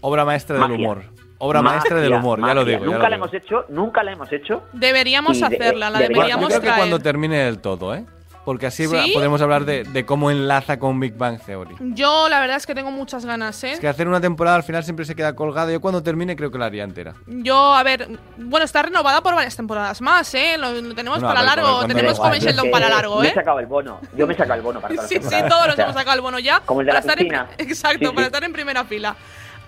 Speaker 3: Obra maestra del
Speaker 4: Magia.
Speaker 3: humor. Obra maestra del
Speaker 4: Magia,
Speaker 3: humor, ya lo digo.
Speaker 4: Nunca
Speaker 3: lo
Speaker 4: la
Speaker 3: digo.
Speaker 4: hemos hecho, nunca la hemos hecho.
Speaker 2: Deberíamos
Speaker 4: Y de-
Speaker 2: hacerla, la
Speaker 4: deberíamos-
Speaker 2: deberíamos
Speaker 3: Yo creo que
Speaker 2: traer.
Speaker 3: cuando termine del todo, ¿eh? Porque así
Speaker 2: ¿Sí?
Speaker 3: podemos hablar de, de cómo enlaza con Big Bang Theory.
Speaker 2: Yo la verdad es que tengo muchas ganas, ¿eh?
Speaker 3: Es que hacer una temporada al final siempre se queda colgada. Yo cuando termine creo que la haría entera.
Speaker 2: Yo, a ver, bueno, está renovada por varias temporadas más, ¿eh? Lo, lo tenemos
Speaker 3: a
Speaker 2: para
Speaker 3: ver,
Speaker 2: largo, tenemos Joven Sheldon
Speaker 4: que
Speaker 2: para largo,
Speaker 4: Me
Speaker 2: ¿eh?
Speaker 4: he sacado el bono. Yo me he sacado el bono para
Speaker 2: Sí, sí, todos
Speaker 4: O
Speaker 2: nos
Speaker 4: sea,
Speaker 2: hemos sacado el bono ya.
Speaker 4: Como el de
Speaker 2: para
Speaker 4: la
Speaker 2: estar en- exacto,
Speaker 4: Sí, sí.
Speaker 2: para estar en primera fila.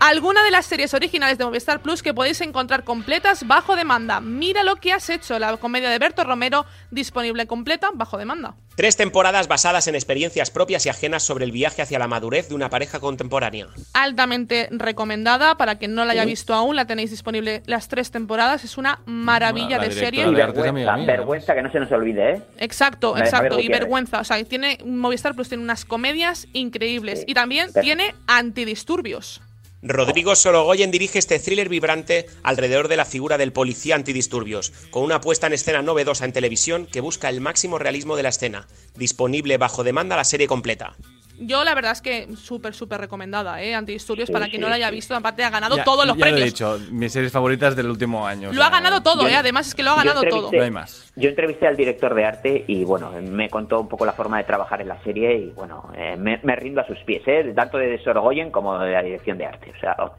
Speaker 2: Alguna de las series originales de Movistar Plus que podéis encontrar completas bajo demanda. Mira lo que has hecho, la comedia de Berto Romero, disponible completa bajo demanda.
Speaker 9: Tres temporadas basadas en experiencias propias y ajenas sobre el viaje hacia la madurez de una pareja contemporánea.
Speaker 2: Altamente recomendada, para quien no la haya visto aún, la tenéis disponible las tres temporadas. Es una maravilla
Speaker 3: La
Speaker 2: de serie.
Speaker 4: Y vergüenza,
Speaker 3: mía,
Speaker 4: vergüenza que no se nos olvide, ¿eh?
Speaker 2: Exacto, exacto. Y vergüenza. O sea, tiene Movistar Plus tiene unas comedias increíbles.
Speaker 4: Sí.
Speaker 2: Y también
Speaker 4: Perfecto.
Speaker 2: tiene antidisturbios.
Speaker 9: Rodrigo Sorogoyen dirige este thriller vibrante alrededor de la figura del policía antidisturbios, con una puesta en escena novedosa en televisión que busca el máximo realismo de la escena. Disponible bajo demanda la serie completa.
Speaker 2: Yo la verdad es que súper, súper recomendada, ¿eh? Antidisturbios,
Speaker 4: Sí,
Speaker 2: para quien no la haya visto, aparte ha ganado
Speaker 3: Ya-
Speaker 2: todos los
Speaker 3: ya
Speaker 2: premios.
Speaker 3: Lo he dicho, mis series favoritas del último año. o
Speaker 2: Lo ha ganado todo,
Speaker 4: yo-
Speaker 2: ¿eh? Además es que lo ha ganado todo.
Speaker 4: entrevisté-
Speaker 3: No hay más.
Speaker 4: Yo entrevisté al director de arte y bueno, me contó un poco la forma de trabajar en la serie y bueno, eh, me, me rindo a sus pies, ¿eh? tanto de Sorogoyen como de la dirección de arte. O sea, oh,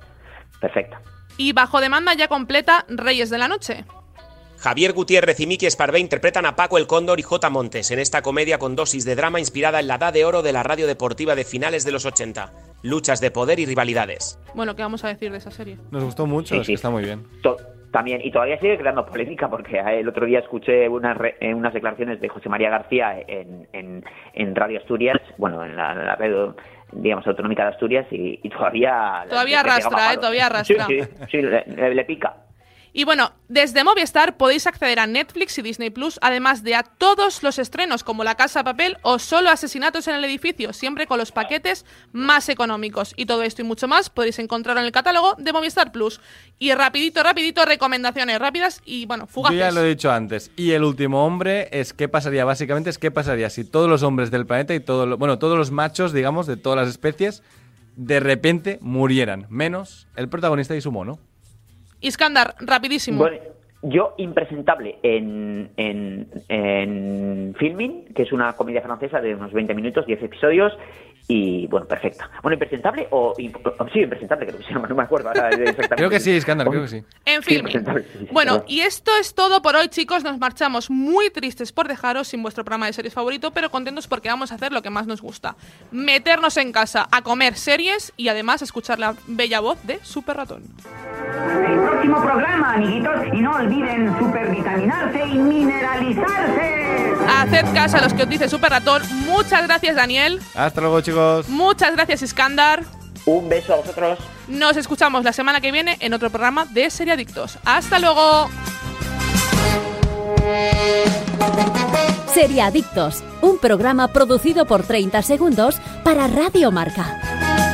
Speaker 4: perfecta.
Speaker 2: Y bajo demanda ya completa Reyes de la Noche.
Speaker 9: Javier Gutiérrez y Miki Esparvé interpretan a Paco el Cóndor y J. Montes en esta comedia con dosis de drama inspirada en la edad de oro de la radio deportiva de finales de los 80. Luchas de poder y rivalidades.
Speaker 2: Bueno, ¿qué vamos a decir de esa serie?
Speaker 3: Nos gustó mucho,
Speaker 4: Sí,
Speaker 3: es
Speaker 4: sí.
Speaker 3: que está muy bien.
Speaker 4: To- también, y todavía sigue creando polémica porque eh, el otro día escuché unas, re- eh, unas declaraciones de José María García en, en, en Radio Asturias, bueno, en la, en la red, digamos, autonómica de Asturias y, y todavía...
Speaker 2: Todavía arrastra. ¿eh? Todavía arrastra.
Speaker 4: Sí, sí, sí, le, le- le pica.
Speaker 2: Y bueno, desde Movistar podéis acceder a Netflix y Disney Plus, además de a todos los estrenos como La Casa de Papel o solo Asesinatos en el Edificio, siempre con los paquetes más económicos. Y todo esto y mucho más podéis encontrarlo en el catálogo de Movistar Plus. Y rapidito, rapidito, recomendaciones rápidas y bueno, fugaces.
Speaker 3: Yo ya lo he dicho antes. Y el último hombre es qué pasaría, básicamente es qué pasaría si todos los hombres del planeta y todos bueno, todos los machos, digamos, de todas las especies, de repente murieran, menos el protagonista y su mono.
Speaker 2: Iskandar, rapidísimo.
Speaker 4: Bueno, Yo, impresentable en, en, en Filming, que es una comedia francesa de unos 20 minutos, 10 episodios, y bueno, perfecta. Bueno, impresentable o. sí, impresentable, creo que llama, no me acuerdo ahora exactamente.
Speaker 3: creo que sí, Escándalo, creo que sí.
Speaker 2: En Filming. bueno, y esto es todo por hoy, chicos. Nos marchamos muy tristes por dejaros sin vuestro programa de series favorito, pero contentos porque vamos a hacer lo que más nos gusta: meternos en casa a comer series y además escuchar la bella voz de Super Ratón.
Speaker 14: El próximo programa, amiguitos, y no olviden supervitaminarse y mineralizarse.
Speaker 2: Haced caso a los que os dice Super Ratón. Muchas gracias, Daniel.
Speaker 3: Hasta luego, chicos.
Speaker 2: Muchas gracias, Iskandar.
Speaker 4: Un beso a vosotros.
Speaker 2: Nos escuchamos la semana que viene en otro programa de Seriadictos. ¡Hasta luego!
Speaker 15: Seriadictos, un programa producido por 30 segundos para Radio Marca.